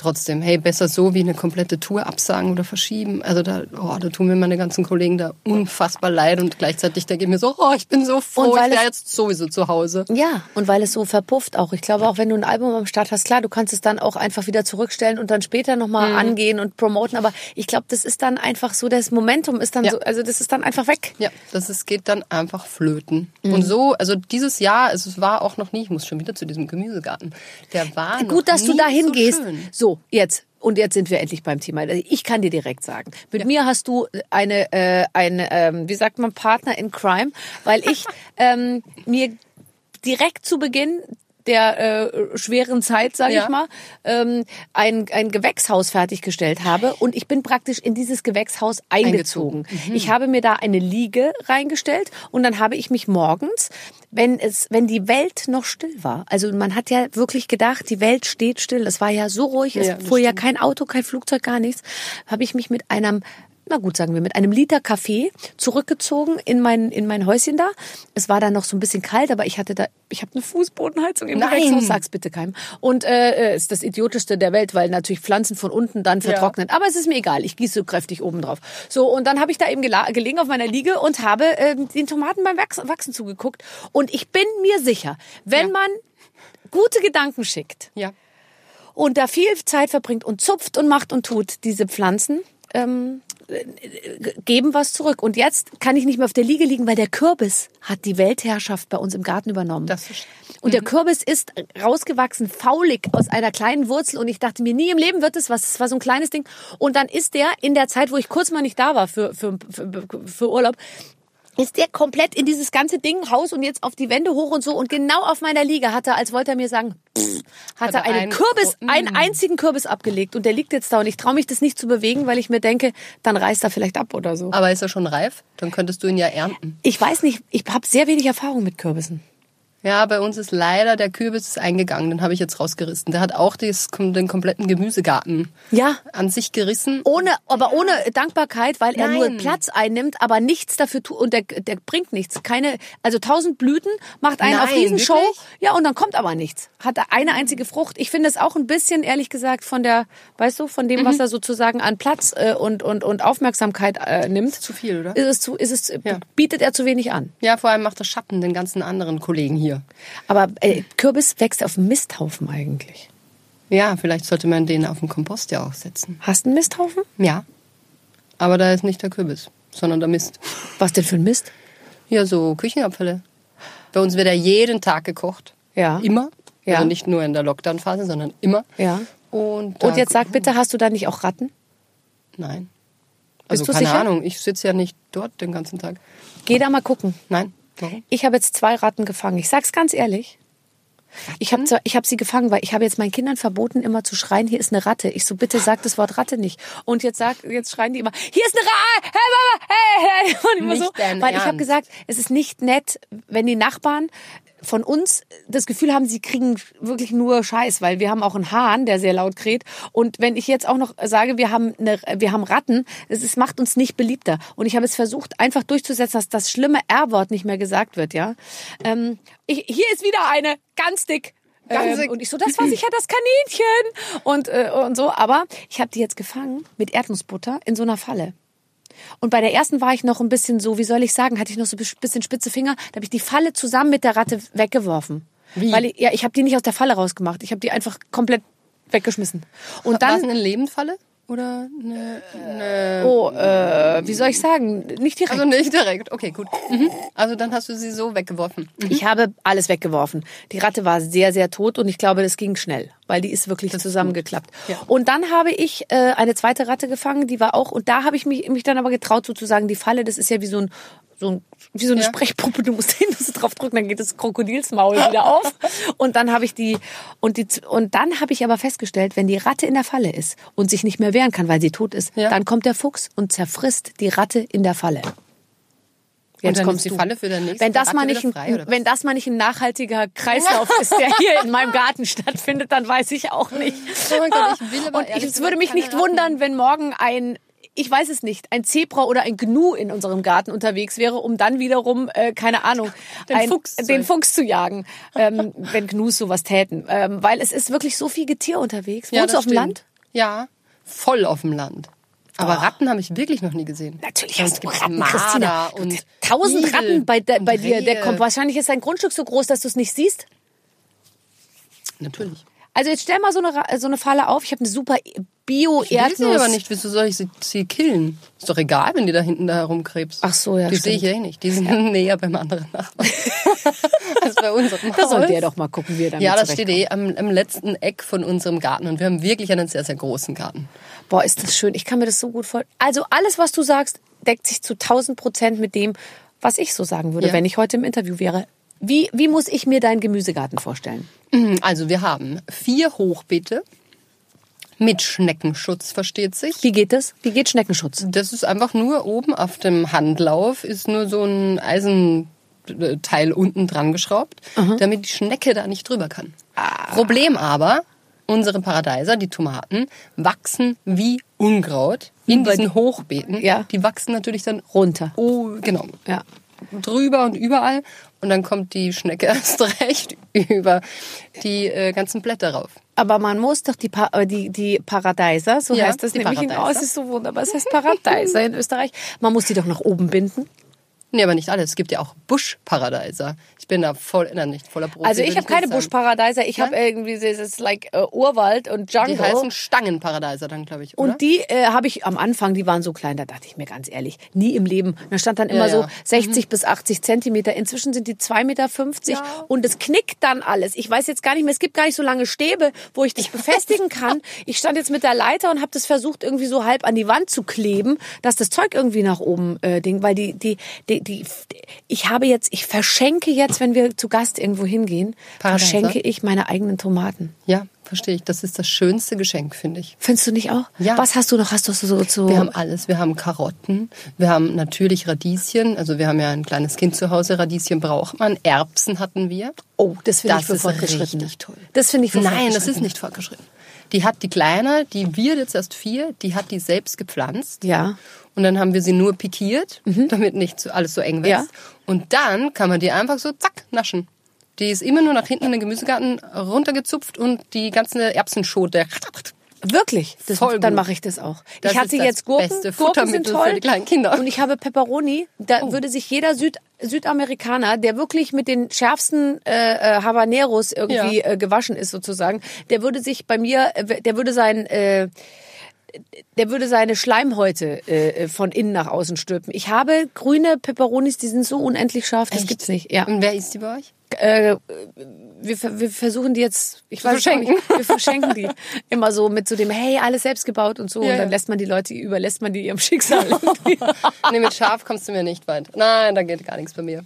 [SPEAKER 3] trotzdem, hey, besser so wie eine komplette Tour absagen oder verschieben. Also da, oh, da tun mir meine ganzen Kollegen da unfassbar leid und gleichzeitig denke ich mir so, oh, ich bin so froh, ich wäre jetzt sowieso zu Hause.
[SPEAKER 1] Ja, und weil es so verpufft auch. Ich glaube, auch wenn du ein Album am Start hast, klar, du kannst es dann auch einfach wieder zurückstellen und dann später
[SPEAKER 3] Mhm.
[SPEAKER 1] nochmal angehen und promoten. Aber ich glaube, das ist dann einfach so, das Momentum ist dann
[SPEAKER 3] Ja.
[SPEAKER 1] so, also das ist dann einfach weg.
[SPEAKER 3] Ja, das ist, geht dann einfach flöten.
[SPEAKER 1] Mhm.
[SPEAKER 3] Und so, also dieses Jahr, also es war auch noch nie, ich muss schon wieder zu diesem Gemüsegarten. Der war
[SPEAKER 1] Gut, dass du
[SPEAKER 3] nie
[SPEAKER 1] dahin
[SPEAKER 3] so.
[SPEAKER 1] So, jetzt. Und jetzt sind wir endlich beim Thema. Also Ich kann dir direkt sagen, mit mir hast du eine, äh, eine ähm, wie sagt man, Partner in Crime, weil ich ähm, mir direkt zu Beginn der äh, schweren Zeit, sage
[SPEAKER 3] Ja.
[SPEAKER 1] ich mal, ähm, ein, ein Gewächshaus fertiggestellt habe und ich bin praktisch in dieses Gewächshaus eingezogen.
[SPEAKER 3] Mhm.
[SPEAKER 1] Ich habe mir da eine Liege reingestellt und dann habe ich mich morgens, wenn es, wenn die Welt noch still war, also man hat ja wirklich gedacht, die Welt steht still. Es war ja so ruhig, es
[SPEAKER 3] Ja,
[SPEAKER 1] fuhr ja
[SPEAKER 3] stimmt.
[SPEAKER 1] kein Auto, kein Flugzeug, gar nichts, habe ich mich mit einem na gut, sagen wir, mit einem Liter Kaffee zurückgezogen in mein, in mein Häuschen da. Es war dann noch so ein bisschen kalt, aber ich hatte da, ich habe eine Fußbodenheizung im
[SPEAKER 3] Nein.
[SPEAKER 1] Gewächshaus, sag's bitte keinem. Und äh, ist das idiotischste der Welt, weil natürlich Pflanzen von unten dann vertrocknen. Aber es ist mir egal, ich gieße so kräftig oben drauf. So, und dann habe ich da eben gelegen auf meiner Liege und habe äh, den Tomaten beim Wachs- Wachsen zugeguckt. Und ich bin mir sicher, wenn
[SPEAKER 3] Ja.
[SPEAKER 1] man gute Gedanken schickt,
[SPEAKER 3] Ja.
[SPEAKER 1] und da viel Zeit verbringt und zupft und macht und tut, diese Pflanzen ähm, äh, geben was zurück. Und jetzt kann ich nicht mehr auf der Liege liegen, weil der Kürbis hat die Weltherrschaft bei uns im Garten übernommen. Und der Kürbis ist rausgewachsen, faulig aus einer kleinen Wurzel. Und ich dachte mir, nie im Leben wird es was. Es war so ein kleines Ding. Und dann ist der in der Zeit, wo ich kurz mal nicht da war für, für, für, für Urlaub, ist der komplett in dieses ganze Ding Haus und jetzt auf die Wände hoch und so und genau auf meiner Liege hat er, als wollte er mir sagen, pff, hat er einen Kürbis,
[SPEAKER 3] oh,
[SPEAKER 1] einen einzigen Kürbis abgelegt und der liegt jetzt da und ich traue mich das nicht zu bewegen, weil ich mir denke, dann reißt er vielleicht ab oder so.
[SPEAKER 3] Aber ist er schon reif? Dann könntest du ihn ja ernten.
[SPEAKER 1] Ich weiß nicht, ich habe sehr wenig Erfahrung mit Kürbissen.
[SPEAKER 3] Ja, bei uns ist leider der Kürbis ist eingegangen. Den habe ich jetzt rausgerissen. Der hat auch das, den kompletten Gemüsegarten
[SPEAKER 1] Ja.
[SPEAKER 3] an sich gerissen.
[SPEAKER 1] Ohne, aber ohne Dankbarkeit, weil er nur
[SPEAKER 3] Nein.
[SPEAKER 1] Platz einnimmt, aber nichts dafür tut und der, der bringt nichts. Keine, also tausend Blüten macht einen auf
[SPEAKER 3] Nein,
[SPEAKER 1] Riesenshow.
[SPEAKER 3] wirklich?
[SPEAKER 1] Ja, und dann kommt aber nichts. Hat er eine einzige Frucht. Ich finde es auch ein bisschen, ehrlich gesagt, von der, weißt du, von dem,
[SPEAKER 3] Mhm.
[SPEAKER 1] was er sozusagen an Platz äh, und, und, und Aufmerksamkeit äh, nimmt.
[SPEAKER 3] Zu viel, oder?
[SPEAKER 1] Ist es zu, ist es,
[SPEAKER 3] Ja.
[SPEAKER 1] bietet er zu wenig an.
[SPEAKER 3] Ja, vor allem macht er Schatten den ganzen anderen Kollegen hier.
[SPEAKER 1] Aber äh, Kürbis wächst auf Misthaufen eigentlich.
[SPEAKER 3] Ja, vielleicht sollte man den auf den Kompost ja auch setzen.
[SPEAKER 1] Hast du einen Misthaufen?
[SPEAKER 3] Ja. Aber da ist nicht der Kürbis, sondern der Mist.
[SPEAKER 1] Was denn für ein Mist?
[SPEAKER 3] Ja, so Küchenabfälle. Bei uns wird er jeden Tag gekocht.
[SPEAKER 1] Ja.
[SPEAKER 3] Immer.
[SPEAKER 1] Ja.
[SPEAKER 3] Also nicht nur in der Lockdown-Phase, sondern immer.
[SPEAKER 1] Ja.
[SPEAKER 3] Und,
[SPEAKER 1] Und jetzt sag bitte, hast du da nicht auch Ratten?
[SPEAKER 3] Nein. Also
[SPEAKER 1] du
[SPEAKER 3] keine
[SPEAKER 1] sicher?
[SPEAKER 3] Ahnung, ich sitze ja nicht dort den ganzen Tag.
[SPEAKER 1] Geh da mal gucken.
[SPEAKER 3] Nein. Warum?
[SPEAKER 1] Ich habe jetzt zwei Ratten gefangen. Ich sag's ganz ehrlich. Ich habe ich hab sie gefangen, weil ich habe jetzt meinen Kindern verboten, immer zu schreien, hier ist eine Ratte. Ich so, bitte sag das Wort Ratte nicht. Und jetzt sag, jetzt schreien die immer, hier ist eine Ratte, hey Mama, hey, hey. Und immer
[SPEAKER 3] Nicht
[SPEAKER 1] so,
[SPEAKER 3] dein
[SPEAKER 1] weil ich habe gesagt, es ist nicht nett, wenn die Nachbarn von uns das Gefühl haben, sie kriegen wirklich nur Scheiß, weil wir haben auch einen Hahn, der sehr laut kräht. Und wenn ich jetzt auch noch sage, wir haben eine, wir haben Ratten, es ist, macht uns nicht beliebter. Und ich habe es versucht, einfach durchzusetzen, dass das schlimme R-Wort nicht mehr gesagt wird, ja. Ähm, ich, hier ist wieder eine, ganz dick.
[SPEAKER 3] Ganz
[SPEAKER 1] Ähm, und ich so, das war sicher das Kaninchen und äh, und so. Aber ich habe die jetzt gefangen mit Erdnussbutter in so einer Falle. Und bei der ersten war ich noch ein bisschen so, wie soll ich sagen, hatte ich noch so ein bisschen spitze Finger. Da habe ich die Falle zusammen mit der Ratte weggeworfen.
[SPEAKER 3] Wie?
[SPEAKER 1] Weil ich, ja, ich habe die nicht aus der Falle rausgemacht. Ich habe die einfach komplett weggeschmissen. Und
[SPEAKER 3] War es
[SPEAKER 1] dann,
[SPEAKER 3] eine Lebendfalle? Oder eine, eine
[SPEAKER 1] oh, äh, wie soll ich sagen, nicht direkt.
[SPEAKER 3] Also nicht direkt. Okay, gut. Mhm. Also dann hast du sie so weggeworfen.
[SPEAKER 1] Ich habe alles weggeworfen. Die Ratte war sehr, sehr tot und ich glaube, das ging schnell, weil die ist wirklich zusammengeklappt.
[SPEAKER 3] Ja.
[SPEAKER 1] Und dann habe ich äh, eine zweite Ratte gefangen, die war auch, und da habe ich mich, mich dann aber getraut sozusagen, die Falle, das ist ja wie so ein, so ein wie so eine
[SPEAKER 3] Ja.
[SPEAKER 1] Sprechpuppe, du musst hin, musst drauf drücken, dann geht das Krokodilsmaul wieder auf. Und dann habe ich die, und die, und dann habe ich aber festgestellt, wenn die Ratte in der Falle ist und sich nicht mehr wehren kann, weil sie tot ist,
[SPEAKER 3] Ja.
[SPEAKER 1] dann kommt der Fuchs und zerfrisst die Ratte in der Falle. Jetzt
[SPEAKER 3] dann
[SPEAKER 1] kommst
[SPEAKER 3] die
[SPEAKER 1] du.
[SPEAKER 3] Falle für den nächsten
[SPEAKER 1] wenn das mal nicht,
[SPEAKER 3] frei,
[SPEAKER 1] wenn das mal nicht ein nachhaltiger Kreislauf ist, der hier in meinem Garten stattfindet, dann weiß ich auch nicht.
[SPEAKER 3] Oh mein Gott, ich will aber
[SPEAKER 1] Und ich, es würde mich nicht
[SPEAKER 3] Ratten.
[SPEAKER 1] wundern, wenn morgen ein ich weiß es nicht, ein Zebra oder ein Gnu in unserem Garten unterwegs wäre, um dann wiederum, äh, keine Ahnung,
[SPEAKER 3] Den
[SPEAKER 1] ein,
[SPEAKER 3] Fuchs zu
[SPEAKER 1] den
[SPEAKER 3] jagen.
[SPEAKER 1] Fuchs zu jagen, ähm, wenn Gnus sowas täten. Ähm, weil es ist wirklich so viel Getier unterwegs.
[SPEAKER 3] Ja,
[SPEAKER 1] Wohnst du auf dem. Land?
[SPEAKER 3] Ja, voll auf dem Land. Aber
[SPEAKER 1] Oh.
[SPEAKER 3] Ratten habe ich wirklich noch nie gesehen.
[SPEAKER 1] Natürlich
[SPEAKER 3] Sonst
[SPEAKER 1] hast du Ratten,
[SPEAKER 3] Marder
[SPEAKER 1] Christina.
[SPEAKER 3] Und
[SPEAKER 1] Tausend
[SPEAKER 3] Igel
[SPEAKER 1] Ratten bei, de, bei dir. Der kommt, wahrscheinlich ist dein Grundstück so groß, dass du es nicht siehst.
[SPEAKER 3] Natürlich.
[SPEAKER 1] Also jetzt stell mal so eine, so eine Falle auf. Ich habe eine super
[SPEAKER 3] Ich will
[SPEAKER 1] Bio-Erdnuss.
[SPEAKER 3] sie aber nicht. Wieso soll ich sie, sie killen? Ist doch egal, wenn die da hinten da herumkrebst.
[SPEAKER 1] Ach so, ja,
[SPEAKER 3] Die sehe ich ja eh nicht. Die sind näher beim anderen Nachbarn. als bei unserem
[SPEAKER 1] Da soll
[SPEAKER 3] Haus.
[SPEAKER 1] der doch mal gucken, wie er damit
[SPEAKER 3] Ja, das steht eh am, am letzten Eck von unserem Garten. Und wir haben wirklich einen sehr, sehr großen Garten.
[SPEAKER 1] Boah, ist das schön. Ich kann mir das so gut vorstellen. Also alles, was du sagst, deckt sich zu 1000 Prozent mit dem, was ich so sagen würde,
[SPEAKER 3] Ja.
[SPEAKER 1] wenn ich heute im Interview wäre. Wie, wie muss ich mir deinen Gemüsegarten vorstellen?
[SPEAKER 3] Also wir haben vier Hochbeete mit Schneckenschutz, versteht sich.
[SPEAKER 1] Wie geht das? Wie geht Schneckenschutz?
[SPEAKER 3] Das ist einfach nur oben auf dem Handlauf ist nur so ein Eisenteil unten dran geschraubt, damit die Schnecke da nicht drüber kann.
[SPEAKER 1] Ah.
[SPEAKER 3] Problem aber, unsere Paradeiser, die Tomaten, wachsen wie Unkraut in diesen Hochbeeten.
[SPEAKER 1] Ja.
[SPEAKER 3] Die wachsen natürlich dann
[SPEAKER 1] Runter.
[SPEAKER 3] oh, genau,
[SPEAKER 1] Ja.
[SPEAKER 3] Drüber und überall. Und dann kommt die Schnecke erst recht über die äh, ganzen Blätter rauf.
[SPEAKER 1] Aber man muss doch die, pa äh, die, die Paradeiser, so
[SPEAKER 3] Ja,
[SPEAKER 1] heißt das nämlich in
[SPEAKER 3] Paradeiser.
[SPEAKER 1] aus, ist so wunderbar. Es heißt Paradeiser in Österreich. Man muss die doch nach oben binden.
[SPEAKER 3] Nee, aber nicht alles. Es gibt ja auch Buschparadeiser. Ich bin da voll, na, nicht voller Profi.
[SPEAKER 1] Also ich habe keine. Buschparadeiser. Ich habe irgendwie dieses like äh, Urwald und Jungle.
[SPEAKER 3] Die heißen Stangenparadeiser dann, glaube ich, oder?
[SPEAKER 1] Und die äh, habe ich am Anfang, die waren so klein, da dachte ich mir ganz ehrlich, nie im Leben. Da stand dann immer
[SPEAKER 3] Ja,
[SPEAKER 1] so
[SPEAKER 3] ja.
[SPEAKER 1] 60 bis 80 Zentimeter. Inzwischen sind die 2,50 Meter und es knickt dann alles. Ich weiß jetzt gar nicht mehr, es gibt gar nicht so lange Stäbe, wo ich das befestigen kann. Ich stand jetzt mit der Leiter und habe das versucht, irgendwie so halb an die Wand zu kleben, dass das Zeug irgendwie nach oben äh, ding, weil die, die, die, die, ich habe jetzt, ich verschenke jetzt, wenn wir zu Gast irgendwo hingehen,
[SPEAKER 3] Paradeiser?
[SPEAKER 1] verschenke ich meine eigenen Tomaten.
[SPEAKER 3] ja, verstehe ich. Das ist das schönste Geschenk, finde ich.
[SPEAKER 1] Findest du nicht auch?
[SPEAKER 3] Ja.
[SPEAKER 1] Was hast du noch? Hast du so, so
[SPEAKER 3] Wir haben alles. Wir haben Karotten, wir haben natürlich Radieschen. Also wir haben ja ein kleines Kind zu Hause. Radieschen braucht man. Erbsen hatten wir.
[SPEAKER 1] Oh, das finde ich für
[SPEAKER 3] ist
[SPEAKER 1] Fortgeschrittene.
[SPEAKER 3] richtig toll.
[SPEAKER 1] Das finde ich für
[SPEAKER 3] Nein, das ist nicht fortgeschritten. Die hat die Kleine, die wird jetzt erst vier, die hat die selbst gepflanzt.
[SPEAKER 1] Ja.
[SPEAKER 3] Und dann haben wir sie nur pikiert, damit nicht alles so eng wächst.
[SPEAKER 1] Ja.
[SPEAKER 3] Und dann kann man die einfach so zack naschen. Die ist immer nur nach hinten in den Gemüsegarten runtergezupft und die ganze Erbsenschote.
[SPEAKER 1] Wirklich? Das,
[SPEAKER 3] Voll
[SPEAKER 1] dann mache ich das auch.
[SPEAKER 3] Das
[SPEAKER 1] ich hatte jetzt Gurken. Gurken sind toll.
[SPEAKER 3] für kleinen Kinder. Oh.
[SPEAKER 1] Und ich habe Pepperoni. Da würde sich jeder Süd Südamerikaner, der wirklich mit den schärfsten äh, äh, Habaneros irgendwie
[SPEAKER 3] Ja.
[SPEAKER 1] äh, gewaschen ist sozusagen, der würde sich bei mir, äh, der würde sein äh, der würde seine Schleimhäute äh, von innen nach außen stülpen. Ich habe grüne Peperonis, die sind so unendlich scharf, das
[SPEAKER 3] Echt?
[SPEAKER 1] gibt's nicht. Ja.
[SPEAKER 3] Und wer isst die bei euch?
[SPEAKER 1] Äh, wir, wir versuchen die jetzt, ich weiß
[SPEAKER 3] verschenken.
[SPEAKER 1] nicht, wir verschenken die immer so mit so dem, hey, alles selbst gebaut und so.
[SPEAKER 3] Ja,
[SPEAKER 1] und dann
[SPEAKER 3] ja.
[SPEAKER 1] lässt man die Leute, überlässt man die ihrem Schicksal.
[SPEAKER 3] nee, mit Schaf kommst du mir nicht weit. Nein, da geht gar nichts bei mir.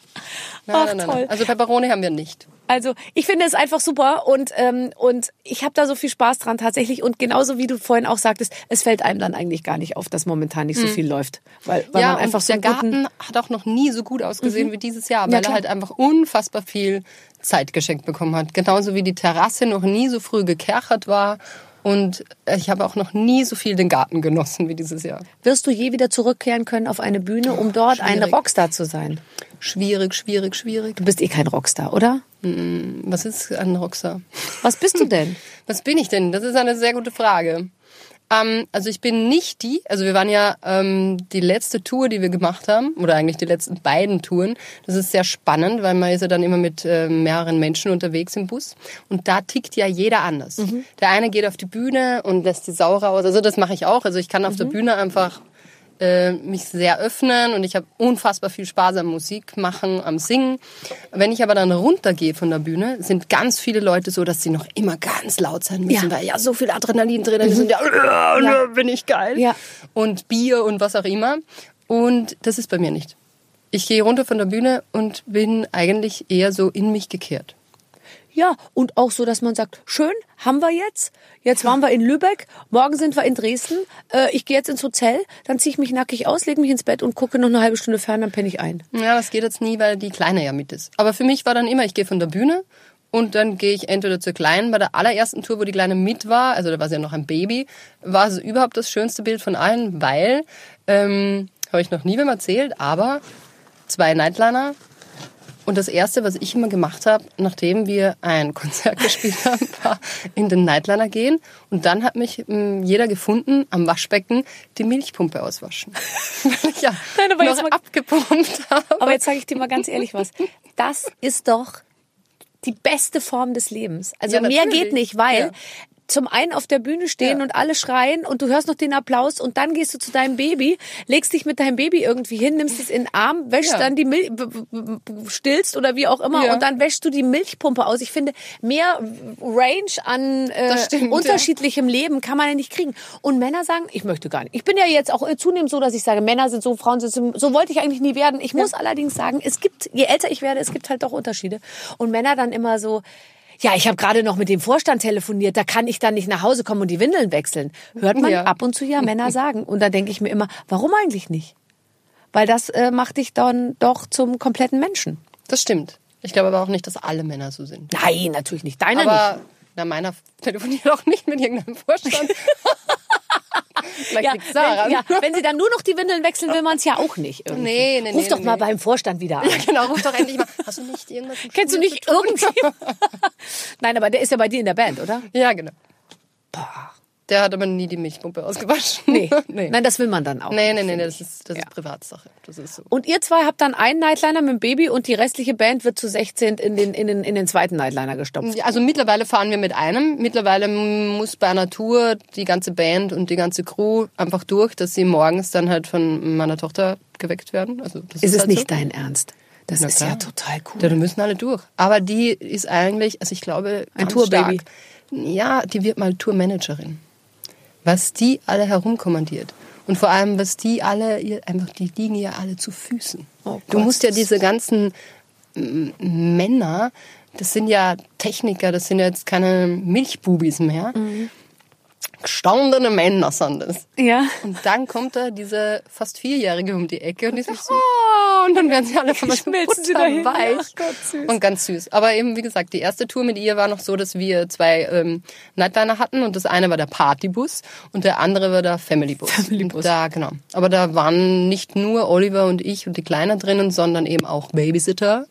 [SPEAKER 3] Nein,
[SPEAKER 1] Ach,
[SPEAKER 3] nein, nein, nein. Also Peperoni haben wir nicht.
[SPEAKER 1] Also ich finde es einfach super und ähm, und ich habe da so viel Spaß dran tatsächlich und genauso wie du vorhin auch sagtest, es fällt einem dann eigentlich gar nicht auf, dass momentan nicht so viel läuft, weil, weil
[SPEAKER 3] Hm. ja,
[SPEAKER 1] man einfach
[SPEAKER 3] und
[SPEAKER 1] so
[SPEAKER 3] der Garten hat auch noch nie so gut ausgesehen wie dieses Jahr,
[SPEAKER 1] Ja,
[SPEAKER 3] weil er
[SPEAKER 1] klar.
[SPEAKER 3] halt einfach unfassbar viel Zeit geschenkt bekommen hat. Genauso wie die Terrasse noch nie so früh gekerchert war. Und ich habe auch noch nie so viel den Garten genossen wie dieses Jahr.
[SPEAKER 1] wirst du je wieder zurückkehren können auf eine Bühne, um dort ein
[SPEAKER 3] schwierig.
[SPEAKER 1] Rockstar zu sein?
[SPEAKER 3] Schwierig, schwierig, schwierig.
[SPEAKER 1] Du bist eh kein Rockstar, oder?
[SPEAKER 3] Was ist ein Rockstar?
[SPEAKER 1] Was bist du denn?
[SPEAKER 3] Was bin ich denn? Das ist eine sehr gute Frage. Ähm, also ich bin nicht die, also wir waren ja ähm, die letzte Tour, die wir gemacht haben, oder eigentlich die letzten beiden Touren. Das ist sehr spannend, weil man ist ja dann immer mit äh, mehreren Menschen unterwegs im Bus. Und da tickt ja jeder anders. Der eine geht auf die Bühne und lässt die Sau raus. Also das mache ich auch. Also ich kann auf der Bühne einfach äh, mich sehr öffnen und ich habe unfassbar viel Spaß am Musik machen, am Singen. Wenn ich aber dann runtergehe von der Bühne, sind ganz viele Leute so, dass sie noch immer ganz laut sein müssen,
[SPEAKER 1] Ja.
[SPEAKER 3] weil ja so viel Adrenalin drin ist und ja, ja. bin ich geil.
[SPEAKER 1] Ja.
[SPEAKER 3] Und Bier und was auch immer. Und das ist bei mir nicht. Ich gehe runter von der Bühne und bin eigentlich eher so in mich gekehrt.
[SPEAKER 1] Ja, und auch so, dass man sagt, schön, haben wir jetzt. Jetzt waren wir in Lübeck, morgen sind wir in Dresden. Äh, ich gehe jetzt ins Hotel, dann ziehe ich mich nackig aus, lege mich ins Bett und gucke noch eine halbe Stunde fern, dann penne ich ein.
[SPEAKER 3] Ja, das geht jetzt nie, weil die Kleine ja mit ist. Aber für mich war dann immer, ich gehe von der Bühne und dann gehe ich entweder zur Kleinen. Bei der allerersten Tour, wo die Kleine mit war, also da war sie ja noch ein Baby, war es überhaupt das schönste Bild von allen, weil, ähm, habe ich noch nie wem erzählt, aber zwei Nightliner und das Erste, was ich immer gemacht habe, nachdem wir ein Konzert gespielt haben, war in den Nightliner gehen. Und dann hat mich mh, jeder gefunden am Waschbecken die Milchpumpe auswaschen. Weil ich ja
[SPEAKER 1] Nein, aber jetzt
[SPEAKER 3] noch
[SPEAKER 1] mal-
[SPEAKER 3] abgepumpt habe.
[SPEAKER 1] Aber jetzt sage ich dir mal ganz ehrlich was. Das ist doch die beste Form des Lebens. Also
[SPEAKER 3] Ja,
[SPEAKER 1] mehr geht nicht, weil
[SPEAKER 3] Ja.
[SPEAKER 1] Zum einen auf der Bühne stehen
[SPEAKER 3] Ja.
[SPEAKER 1] und alle schreien und du hörst noch den Applaus und dann gehst du zu deinem Baby, legst dich mit deinem Baby irgendwie hin, nimmst es in den Arm, wäschst
[SPEAKER 3] Ja.
[SPEAKER 1] dann die Milch, stillst oder wie auch immer
[SPEAKER 3] Ja.
[SPEAKER 1] und dann wäschst du die Milchpumpe aus. Ich finde, mehr Range an äh,
[SPEAKER 3] stimmt,
[SPEAKER 1] unterschiedlichem Leben kann man ja nicht kriegen. Und Männer sagen, ich möchte gar nicht. Ich bin ja jetzt auch zunehmend so, dass ich sage, Männer sind so, Frauen sind so. So wollte ich eigentlich nie werden. Ich muss allerdings sagen, es gibt, je älter ich werde, es gibt halt doch Unterschiede. Und Männer dann immer so, ja, ich habe gerade noch mit dem Vorstand telefoniert, da kann ich dann nicht nach Hause kommen und die Windeln wechseln. Hört man
[SPEAKER 3] Ja.
[SPEAKER 1] ab und zu ja Männer sagen. Und da denke ich mir immer, warum eigentlich nicht? Weil das äh, macht dich dann doch zum kompletten Menschen.
[SPEAKER 3] Das stimmt. Ich glaube aber auch nicht, dass alle Männer so sind.
[SPEAKER 1] Nein, natürlich nicht. Deiner nicht.
[SPEAKER 3] Aber na, meiner telefoniert auch nicht mit irgendeinem Vorstand. Vielleicht
[SPEAKER 1] Ja,
[SPEAKER 3] liegt's daran.
[SPEAKER 1] wenn, ja, wenn sie dann nur noch die Windeln wechseln, will man es ja auch nicht. Irgendwie.
[SPEAKER 3] Nee, nee,
[SPEAKER 1] Ruf
[SPEAKER 3] nee,
[SPEAKER 1] doch
[SPEAKER 3] nee,
[SPEAKER 1] mal beim Vorstand wieder an.
[SPEAKER 3] Ja, genau, ruf doch endlich mal. Hast du nicht irgendwas
[SPEAKER 1] Kennst du nicht irgendjemand? Nein, aber der ist ja bei dir in der Band, oder?
[SPEAKER 3] Ja, genau. Der hat aber nie die Milchpumpe ausgewaschen.
[SPEAKER 1] Nee.
[SPEAKER 3] nee.
[SPEAKER 1] Nein, das will man dann auch.
[SPEAKER 3] nee, nee, nee, das ist, das
[SPEAKER 1] Ja.
[SPEAKER 3] ist Privatsache. Das ist so.
[SPEAKER 1] Und ihr zwei habt dann einen Nightliner mit dem Baby und die restliche Band wird zu 16 in den, in den, in den zweiten Nightliner gestopft.
[SPEAKER 3] Also mittlerweile fahren wir mit einem. Mittlerweile muss bei einer Tour die ganze Band und die ganze Crew einfach durch, dass sie morgens dann halt von meiner Tochter geweckt werden. Also das
[SPEAKER 1] Ist es
[SPEAKER 3] halt
[SPEAKER 1] nicht
[SPEAKER 3] so.
[SPEAKER 1] dein Ernst? Das
[SPEAKER 3] Na
[SPEAKER 1] ist
[SPEAKER 3] klar.
[SPEAKER 1] ja total cool.
[SPEAKER 3] Ja, da müssen alle durch. Aber die ist eigentlich, also ich glaube,
[SPEAKER 1] Ein Tourbaby.
[SPEAKER 3] Ja, die wird mal Tourmanagerin. Was die alle herumkommandiert. Und vor allem, was die alle, einfach, die liegen ja alle zu Füßen.
[SPEAKER 1] Oh
[SPEAKER 3] du musst ja diese ganzen mm, Männer, das sind ja Techniker, das sind ja jetzt keine Milchbubis mehr.
[SPEAKER 1] Mhm.
[SPEAKER 3] Gestandene Männer sind das.
[SPEAKER 1] Ja.
[SPEAKER 3] Und dann kommt da diese fast Vierjährige um die Ecke und die sagt, oh, und dann werden sie alle von
[SPEAKER 1] Schmelzen sie dahin.
[SPEAKER 3] weich
[SPEAKER 1] Ach Gott, süß.
[SPEAKER 3] und ganz süß. Aber eben, wie gesagt, die erste Tour mit ihr war noch so, dass wir zwei ähm, Nightliner hatten und das eine war der Partybus und der andere war der Familybus.
[SPEAKER 1] Familybus.
[SPEAKER 3] Da, genau. Aber da waren nicht nur Oliver und ich und die Kleine drinnen, sondern eben auch Babysitter.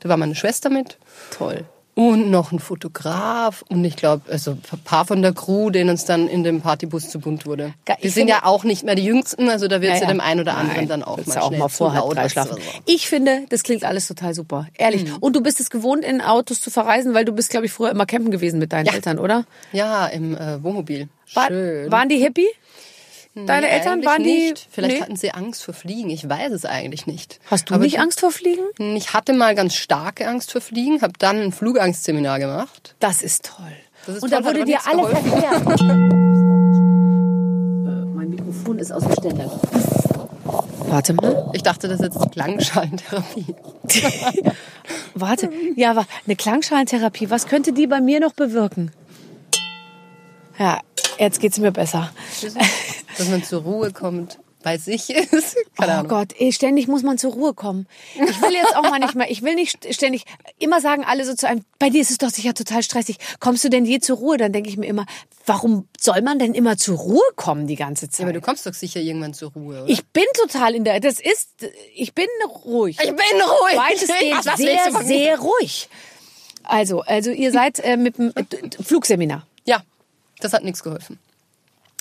[SPEAKER 3] Da war meine Schwester mit.
[SPEAKER 1] Toll.
[SPEAKER 3] Und noch ein Fotograf und ich glaube, also ein paar von der Crew, denen es dann in dem Partybus zu bunt wurde.
[SPEAKER 1] Ge-
[SPEAKER 3] Wir
[SPEAKER 1] ich
[SPEAKER 3] sind ja auch nicht mehr die Jüngsten, also da wird es ja, dem einen oder anderen
[SPEAKER 1] Nein,
[SPEAKER 3] dann auch mal
[SPEAKER 1] ja auch
[SPEAKER 3] schnell
[SPEAKER 1] mal vor halb drei schlafen.
[SPEAKER 3] so.
[SPEAKER 1] Ich finde, das klingt alles total super. Ehrlich. Und du bist es gewohnt, in Autos zu verreisen, weil du bist, glaube ich, früher immer campen gewesen mit deinen
[SPEAKER 3] Ja.
[SPEAKER 1] Eltern, oder?
[SPEAKER 3] Ja, im äh, Wohnmobil.
[SPEAKER 1] War,
[SPEAKER 3] Schön.
[SPEAKER 1] Waren die Hippie? Deine
[SPEAKER 3] Nee,
[SPEAKER 1] Eltern
[SPEAKER 3] eigentlich
[SPEAKER 1] waren die.
[SPEAKER 3] Nicht. Vielleicht
[SPEAKER 1] Nee?
[SPEAKER 3] hatten sie Angst vor Fliegen. Ich weiß es eigentlich nicht.
[SPEAKER 1] Hast du
[SPEAKER 3] Aber
[SPEAKER 1] nicht Angst vor Fliegen?
[SPEAKER 3] Ich hatte mal ganz starke Angst vor Fliegen, habe dann ein Flugangstseminar gemacht.
[SPEAKER 1] Das ist toll.
[SPEAKER 3] Das ist
[SPEAKER 1] Und
[SPEAKER 3] toll,
[SPEAKER 1] da wurde dir alles erklärt. Äh, mein Mikrofon ist aus dem Ständer. Warte mal.
[SPEAKER 3] Ich dachte, das ist jetzt Klangschalentherapie.
[SPEAKER 1] Warte. Ja, aber eine Klangschalentherapie, was könnte die bei mir noch bewirken? Ja, jetzt geht's mir besser.
[SPEAKER 3] Dass man zur Ruhe kommt, bei sich ist. Keine
[SPEAKER 1] oh
[SPEAKER 3] Ahnung.
[SPEAKER 1] Gott, ey, ständig muss man zur Ruhe kommen. Ich will jetzt auch mal nicht mehr, ich will nicht ständig, immer sagen alle so zu einem, bei dir ist es doch sicher total stressig. Kommst du denn je zur Ruhe? Dann denke ich mir immer, warum soll man denn immer zur Ruhe kommen die ganze Zeit?
[SPEAKER 3] Ja, aber du kommst doch sicher irgendwann zur Ruhe, oder?
[SPEAKER 1] ich bin total in der, das ist, ich bin ruhig.
[SPEAKER 3] Ich bin ruhig.
[SPEAKER 1] Weitestgehend sehr, sehr ruhig. Also, also ihr seid äh, mit dem äh, Flugseminar.
[SPEAKER 3] Das hat nichts geholfen.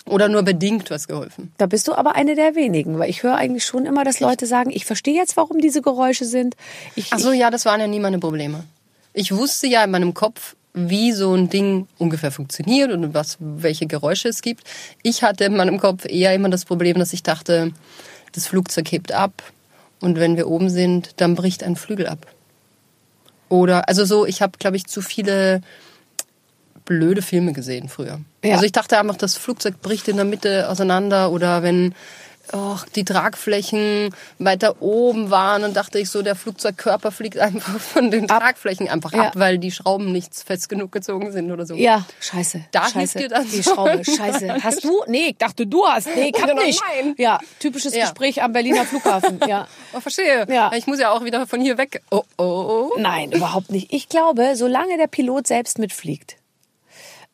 [SPEAKER 3] Oder nur bedingt was geholfen.
[SPEAKER 1] Da bist du aber eine der wenigen, weil ich höre eigentlich schon immer, dass Leute sagen, ich verstehe jetzt, warum diese Geräusche sind. Ich,
[SPEAKER 3] Ach so, ja, das waren ja nie meine Probleme. Ich wusste ja in meinem Kopf, wie so ein Ding ungefähr funktioniert und was, welche Geräusche es gibt. Ich hatte in meinem Kopf eher immer das Problem, dass ich dachte, das Flugzeug hebt ab und wenn wir oben sind, dann bricht ein Flügel ab. Oder, also so, ich habe, glaube ich, zu viele blöde Filme gesehen früher.
[SPEAKER 1] Ja.
[SPEAKER 3] Also ich dachte einfach, das Flugzeug bricht in der Mitte auseinander oder wenn och, die Tragflächen weiter oben waren und dachte ich so, der Flugzeugkörper fliegt einfach von den Tragflächen einfach
[SPEAKER 1] Ja.
[SPEAKER 3] ab, weil die Schrauben nicht fest genug gezogen sind oder so.
[SPEAKER 1] Ja, scheiße.
[SPEAKER 3] Da
[SPEAKER 1] scheiße.
[SPEAKER 3] dir das
[SPEAKER 1] Die. Schraube, scheiße. Hast du? Nee, ich dachte, du hast. Nee, ich hab nicht.
[SPEAKER 3] nein.
[SPEAKER 1] Ja, typisches
[SPEAKER 3] Ja.
[SPEAKER 1] Gespräch am Berliner Flughafen. Ja.
[SPEAKER 3] Oh, verstehe.
[SPEAKER 1] Ja.
[SPEAKER 3] Ich muss ja auch wieder von hier weg. Oh, oh, oh.
[SPEAKER 1] Nein, überhaupt nicht. Ich glaube, solange der Pilot selbst mitfliegt,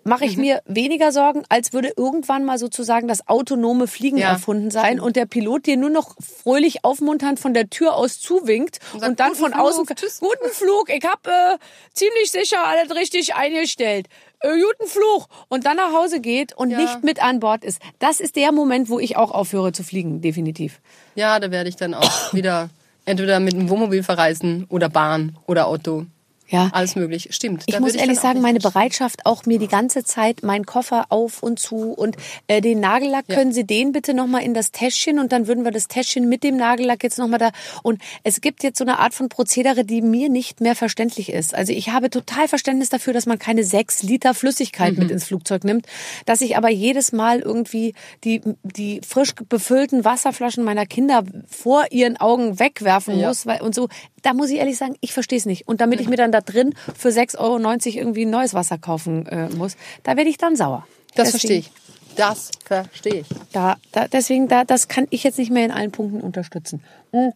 [SPEAKER 1] mache
[SPEAKER 3] Mhm.
[SPEAKER 1] ich mir weniger Sorgen, als würde irgendwann mal sozusagen das autonome Fliegen
[SPEAKER 3] Ja,
[SPEAKER 1] erfunden sein und der Pilot dir nur noch fröhlich aufmunternd von der Tür aus zuwinkt und,
[SPEAKER 3] sagt,
[SPEAKER 1] dann
[SPEAKER 3] "Guten
[SPEAKER 1] von
[SPEAKER 3] Flug,
[SPEAKER 1] außen
[SPEAKER 3] tschüss."
[SPEAKER 1] guten Flug, ich hab äh, ziemlich sicher alles richtig eingestellt. Äh, guten Flug und dann nach Hause geht und
[SPEAKER 3] Ja.
[SPEAKER 1] nicht mit an Bord ist. Das ist der Moment, wo ich auch aufhöre zu fliegen, definitiv.
[SPEAKER 3] Ja, da werde ich dann auch wieder entweder mit dem Wohnmobil verreisen oder Bahn oder Auto.
[SPEAKER 1] Ja.
[SPEAKER 3] Alles möglich. Stimmt.
[SPEAKER 1] Ich muss
[SPEAKER 3] würde
[SPEAKER 1] ehrlich sagen, meine. Bereitschaft auch mir die ganze Zeit meinen Koffer auf und zu und äh, den Nagellack
[SPEAKER 3] Ja.
[SPEAKER 1] können Sie den bitte noch mal in das Täschchen und dann würden wir das Täschchen mit dem Nagellack jetzt noch mal da und es gibt jetzt so eine Art von Prozedere, die mir nicht mehr verständlich ist. Also ich habe total Verständnis dafür, dass man keine sechs Liter Flüssigkeit
[SPEAKER 3] Mhm.
[SPEAKER 1] mit ins Flugzeug nimmt, dass ich aber jedes Mal irgendwie die die frisch befüllten Wasserflaschen meiner Kinder vor ihren Augen wegwerfen
[SPEAKER 3] Ja.
[SPEAKER 1] muss, weil und so da muss ich ehrlich sagen, ich verstehe es nicht. Und damit ich mir dann da drin für 6,90 Euro irgendwie ein neues Wasser kaufen äh, muss, da werde ich dann sauer.
[SPEAKER 3] Das verstehe ich. Das verstehe ich.
[SPEAKER 1] Da, da, deswegen, da, das kann ich jetzt nicht mehr in allen Punkten unterstützen. Hm.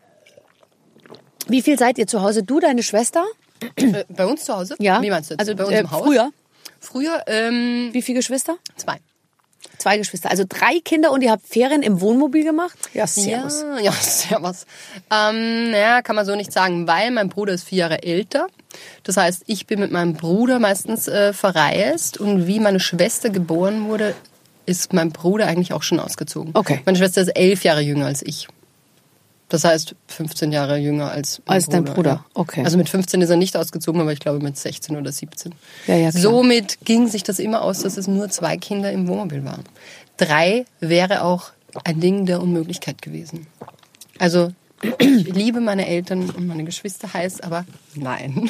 [SPEAKER 1] Wie viel seid ihr zu Hause? Du, deine Schwester?
[SPEAKER 3] Äh, Bei uns zu Hause?
[SPEAKER 1] Ja.
[SPEAKER 3] Wie meinst du jetzt?
[SPEAKER 1] Also
[SPEAKER 3] bei uns
[SPEAKER 1] äh,
[SPEAKER 3] im Haus?
[SPEAKER 1] früher?
[SPEAKER 3] Früher, ähm,
[SPEAKER 1] Wie viele Geschwister?
[SPEAKER 3] zwei.
[SPEAKER 1] Zwei Geschwister. Also drei Kinder und ihr habt Ferien im Wohnmobil gemacht? Ja, servus.
[SPEAKER 3] Ja, ja, servus. Ähm, naja, kann man so nicht sagen, weil mein Bruder ist vier Jahre älter. Das heißt, ich bin mit meinem Bruder meistens äh, verreist und wie meine Schwester geboren wurde, ist mein Bruder eigentlich auch schon ausgezogen.
[SPEAKER 1] Okay.
[SPEAKER 3] Meine Schwester ist elf Jahre jünger als ich. Das heißt, 15 Jahre jünger als mein
[SPEAKER 1] Als dein Bruder.
[SPEAKER 3] Ja.
[SPEAKER 1] Okay.
[SPEAKER 3] Also mit 15 ist er nicht ausgezogen, aber ich glaube mit 16 oder 17.
[SPEAKER 1] Ja, ja, klar.
[SPEAKER 3] Somit ging sich das immer aus, dass es nur zwei Kinder im Wohnmobil waren. Drei wäre auch ein Ding der Unmöglichkeit gewesen. Also ich liebe meine Eltern und meine Geschwister heißt, aber nein.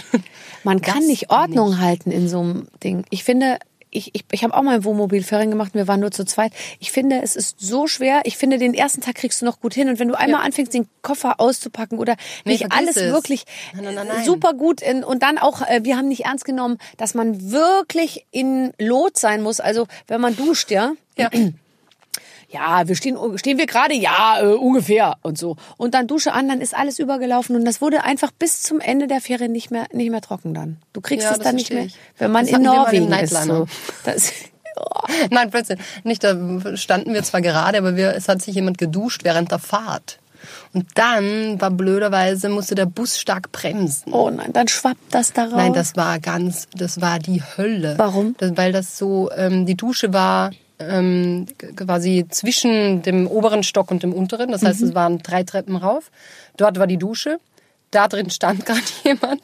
[SPEAKER 1] Man kann
[SPEAKER 3] Das
[SPEAKER 1] nicht Ordnung halten in so einem Ding. Ich finde, ich, ich, ich habe auch mal im Wohnmobil Ferien gemacht, wir waren nur zu zweit. Ich finde, es ist so schwer. Ich finde, den ersten Tag kriegst du noch gut hin. Und wenn du einmal
[SPEAKER 3] Ja.
[SPEAKER 1] anfängst, den Koffer auszupacken oder
[SPEAKER 3] Nee,
[SPEAKER 1] nicht alles
[SPEAKER 3] es.
[SPEAKER 1] wirklich
[SPEAKER 3] Nein, nein, nein, nein.
[SPEAKER 1] super gut in, und dann auch, äh, wir haben nicht ernst genommen, dass man wirklich in Lot sein muss. Also wenn man duscht, ja.
[SPEAKER 3] Ja.
[SPEAKER 1] Ja, wir stehen, stehen wir gerade, ja, äh, ungefähr und so. Und dann Dusche an, dann ist alles übergelaufen und das wurde einfach bis zum Ende der Ferien nicht mehr, nicht mehr trocken dann. Du kriegst
[SPEAKER 3] Ja,
[SPEAKER 1] es
[SPEAKER 3] das
[SPEAKER 1] dann nicht mehr,
[SPEAKER 3] ich.
[SPEAKER 1] wenn man
[SPEAKER 3] Das
[SPEAKER 1] in Norwegen ist. So. Das,
[SPEAKER 3] Nein, plötzlich nicht. Da standen wir zwar gerade, aber wir, es hat sich jemand geduscht während der Fahrt. Und dann war blöderweise, musste der Bus stark bremsen.
[SPEAKER 1] oh nein, dann schwappt das darauf.
[SPEAKER 3] Nein, das war ganz, das war die Hölle.
[SPEAKER 1] Warum?
[SPEAKER 3] Das, weil das so, ähm, die Dusche war ähm, quasi zwischen dem oberen Stock und dem unteren. Das heißt,
[SPEAKER 1] Mhm.
[SPEAKER 3] es waren drei Treppen rauf. Dort war die Dusche. Da drin stand gerade jemand.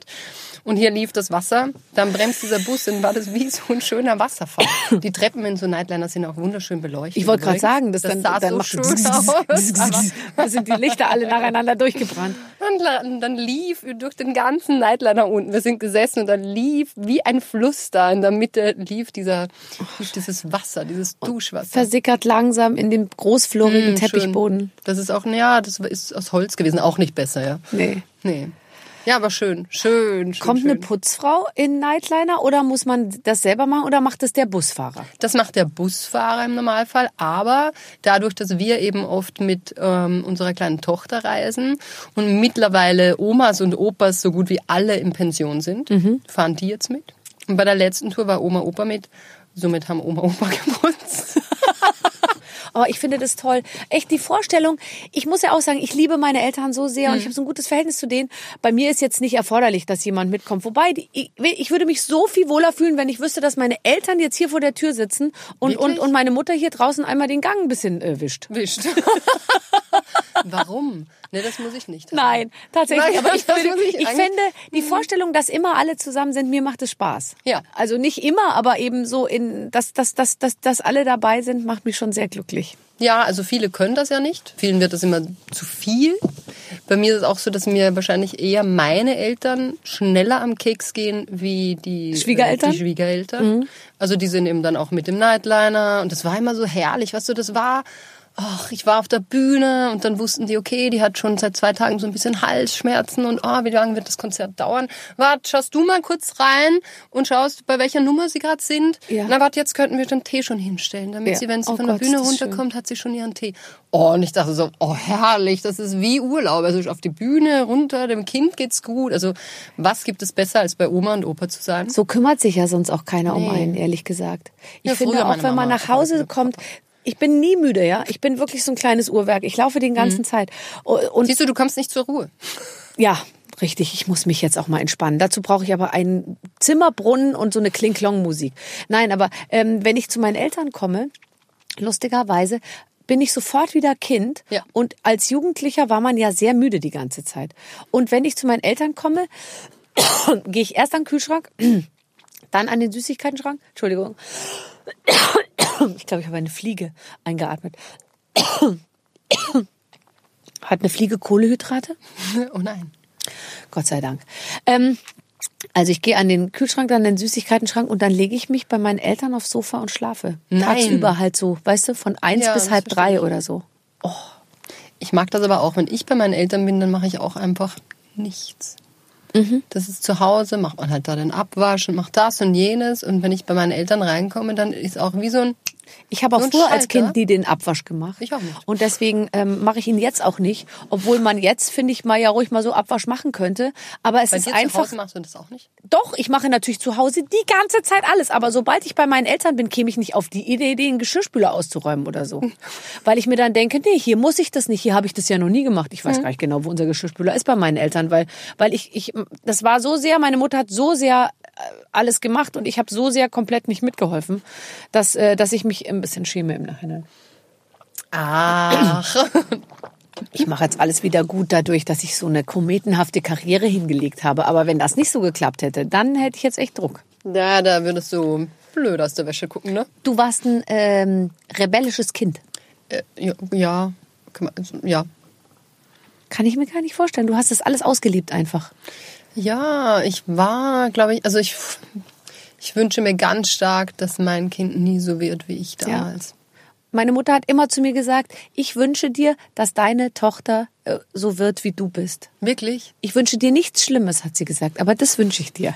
[SPEAKER 3] Und hier lief das Wasser. Dann bremst dieser Bus und war das wie so ein schöner Wasserfall. Die Treppen in so Nightliner sind auch wunderschön beleuchtet.
[SPEAKER 1] ich wollte gerade sagen, das,
[SPEAKER 3] das
[SPEAKER 1] dann,
[SPEAKER 3] sah
[SPEAKER 1] dann
[SPEAKER 3] so
[SPEAKER 1] macht
[SPEAKER 3] schön aus.
[SPEAKER 1] da sind die Lichter alle nacheinander durchgebrannt.
[SPEAKER 3] Und dann lief durch den ganzen Nightliner unten. Wir sind gesessen und dann lief wie ein Fluss da. In der Mitte lief dieser, lief dieses Wasser, dieses Duschwasser.
[SPEAKER 1] Versickert langsam in dem großflorigen
[SPEAKER 3] Mm, schön.
[SPEAKER 1] Teppichboden.
[SPEAKER 3] Das ist auch, ja, das ist aus Holz gewesen. Auch nicht besser, ja.
[SPEAKER 1] Nee.
[SPEAKER 3] Nee. Ja, aber schön, schön, schön.
[SPEAKER 1] Kommt
[SPEAKER 3] schön.
[SPEAKER 1] eine Putzfrau in Nightliner oder muss man das selber machen oder macht das der Busfahrer?
[SPEAKER 3] Das macht der Busfahrer im Normalfall, aber dadurch, dass wir eben oft mit ähm, unserer kleinen Tochter reisen und mittlerweile Omas und Opas so gut wie alle in Pension sind,
[SPEAKER 1] Mhm.
[SPEAKER 3] fahren die jetzt mit. Und bei der letzten Tour war Oma Opa mit. Somit haben Oma Opa geputzt.
[SPEAKER 1] Aber ich finde das toll. Echt die Vorstellung. Ich muss ja auch sagen, ich liebe meine Eltern so sehr und
[SPEAKER 3] Mhm.
[SPEAKER 1] ich habe so ein gutes Verhältnis zu denen. Bei mir ist jetzt nicht erforderlich, dass jemand mitkommt. Wobei, ich, ich würde mich so viel wohler fühlen, wenn ich wüsste, dass meine Eltern jetzt hier vor der Tür sitzen und, und, und meine Mutter hier draußen einmal den Gang ein bisschen äh, wischt.
[SPEAKER 3] Wischt. Warum? Ne, das muss ich nicht. haben.
[SPEAKER 1] Nein, tatsächlich.
[SPEAKER 3] Nein,
[SPEAKER 1] aber ich, würde,
[SPEAKER 3] ich
[SPEAKER 1] ich fände die Vorstellung, dass immer alle zusammen sind, mir macht es Spaß.
[SPEAKER 3] Ja.
[SPEAKER 1] Also nicht immer, aber eben so in, dass, dass, dass, dass, dass alle dabei sind, macht mich schon sehr glücklich.
[SPEAKER 3] Ja, also viele können das ja nicht. Vielen wird das immer zu viel. Bei mir ist es auch so, dass mir wahrscheinlich eher meine Eltern schneller am Keks gehen wie die
[SPEAKER 1] Schwiegereltern?
[SPEAKER 3] Äh, die Schwiegereltern. Also die sind eben dann auch mit dem Nightliner und das war immer so herrlich, weißt du, das war ach, ich war auf der Bühne und dann wussten die, okay, die hat schon seit zwei Tagen so ein bisschen Halsschmerzen und oh, wie lange wird das Konzert dauern? Warte, schaust du mal kurz rein und schaust, bei welcher Nummer sie gerade sind.
[SPEAKER 1] Ja.
[SPEAKER 3] Na, warte, jetzt könnten wir den Tee schon hinstellen, damit
[SPEAKER 1] Ja.
[SPEAKER 3] sie, wenn sie
[SPEAKER 1] Oh
[SPEAKER 3] von
[SPEAKER 1] Gott,
[SPEAKER 3] der Bühne
[SPEAKER 1] das schön.
[SPEAKER 3] runterkommt, hat sie schon ihren Tee. Oh, und ich dachte so, oh, herrlich, das ist wie Urlaub. Also auf die Bühne, runter, dem Kind geht's gut. Also was gibt es besser, als bei Oma und Opa zu sein?
[SPEAKER 1] So kümmert sich ja sonst auch keiner um
[SPEAKER 3] Nee.
[SPEAKER 1] einen, ehrlich gesagt. Ich
[SPEAKER 3] Ja,
[SPEAKER 1] finde auch, wenn man nach Hause kommt, ich bin nie müde, ja. Ich bin wirklich so ein kleines Uhrwerk. Ich laufe die ganze Zeit. Und
[SPEAKER 3] Siehst du, du kommst nicht zur Ruhe.
[SPEAKER 1] ja, richtig, ich muss mich jetzt auch mal entspannen. Dazu brauche ich aber einen Zimmerbrunnen und so eine Kling-Klong-Musik. Nein, aber ähm, wenn ich zu meinen Eltern komme, lustigerweise, bin ich sofort wieder Kind.
[SPEAKER 3] Ja.
[SPEAKER 1] Und als Jugendlicher war man ja sehr müde die ganze Zeit. Und wenn ich zu meinen Eltern komme, gehe ich erst an den Kühlschrank, dann an den Süßigkeitenschrank. Entschuldigung. Ich glaube, ich habe eine Fliege eingeatmet. Hat eine Fliege Kohlehydrate?
[SPEAKER 3] Oh nein.
[SPEAKER 1] Gott sei Dank. Ähm, also ich gehe an den Kühlschrank, dann an den Süßigkeitenschrank und dann lege ich mich bei meinen Eltern aufs Sofa und schlafe.
[SPEAKER 3] Nein.
[SPEAKER 1] Tagsüber halt so, weißt du, von eins
[SPEAKER 3] Ja,
[SPEAKER 1] bis halb drei oder so.
[SPEAKER 3] Ich mag das aber auch, wenn ich bei meinen Eltern bin, dann mache ich auch einfach nichts.
[SPEAKER 1] Mhm.
[SPEAKER 3] Das ist zu Hause, macht man halt da den Abwasch und macht das und jenes. Und wenn ich bei meinen Eltern reinkomme, dann ist auch wie so ein,
[SPEAKER 1] Ich habe auch
[SPEAKER 3] ein
[SPEAKER 1] früher als? Kind nie den Abwasch gemacht.
[SPEAKER 3] Ich auch nicht.
[SPEAKER 1] Und deswegen ähm, mache ich ihn jetzt auch nicht. Obwohl man jetzt, finde ich, mal ja ruhig mal so Abwasch machen könnte. Aber es
[SPEAKER 3] bei
[SPEAKER 1] ist
[SPEAKER 3] dir
[SPEAKER 1] einfach.
[SPEAKER 3] zu Hause machst du das auch nicht?
[SPEAKER 1] Doch, ich mache natürlich zu Hause die ganze Zeit alles. Aber sobald ich bei meinen Eltern bin, käme ich nicht auf die Idee, den Geschirrspüler auszuräumen oder so. weil ich mir dann denke, nee, hier muss ich das nicht. Hier habe ich das ja noch nie gemacht. Ich weiß
[SPEAKER 3] Mhm.
[SPEAKER 1] gar nicht genau, wo unser Geschirrspüler ist bei meinen Eltern. Weil, weil ich, ich, das war so sehr, meine Mutter hat so sehr alles gemacht und ich habe so sehr komplett nicht mitgeholfen, dass, äh, dass ich mich ein bisschen schäme im Nachhinein.
[SPEAKER 3] Ach.
[SPEAKER 1] Ich mache jetzt alles wieder gut dadurch, dass ich so eine kometenhafte Karriere hingelegt habe. Aber wenn das nicht so geklappt hätte, dann hätte ich jetzt echt Druck.
[SPEAKER 3] ja, da würdest du blöd aus der Wäsche gucken, ne?
[SPEAKER 1] Du warst ein ähm, rebellisches Kind.
[SPEAKER 3] Äh, ja, ja, ja.
[SPEAKER 1] Kann ich mir gar nicht vorstellen. Du hast das alles ausgelebt einfach.
[SPEAKER 3] Ja, ich war, glaube ich, also ich, ich wünsche mir ganz stark, dass mein Kind nie so wird wie ich damals.
[SPEAKER 1] Meine Mutter hat immer zu mir gesagt, ich wünsche dir, dass deine Tochter äh, so wird, wie du bist.
[SPEAKER 3] Wirklich?
[SPEAKER 1] Ich wünsche dir nichts Schlimmes, hat sie gesagt, aber das wünsche ich dir.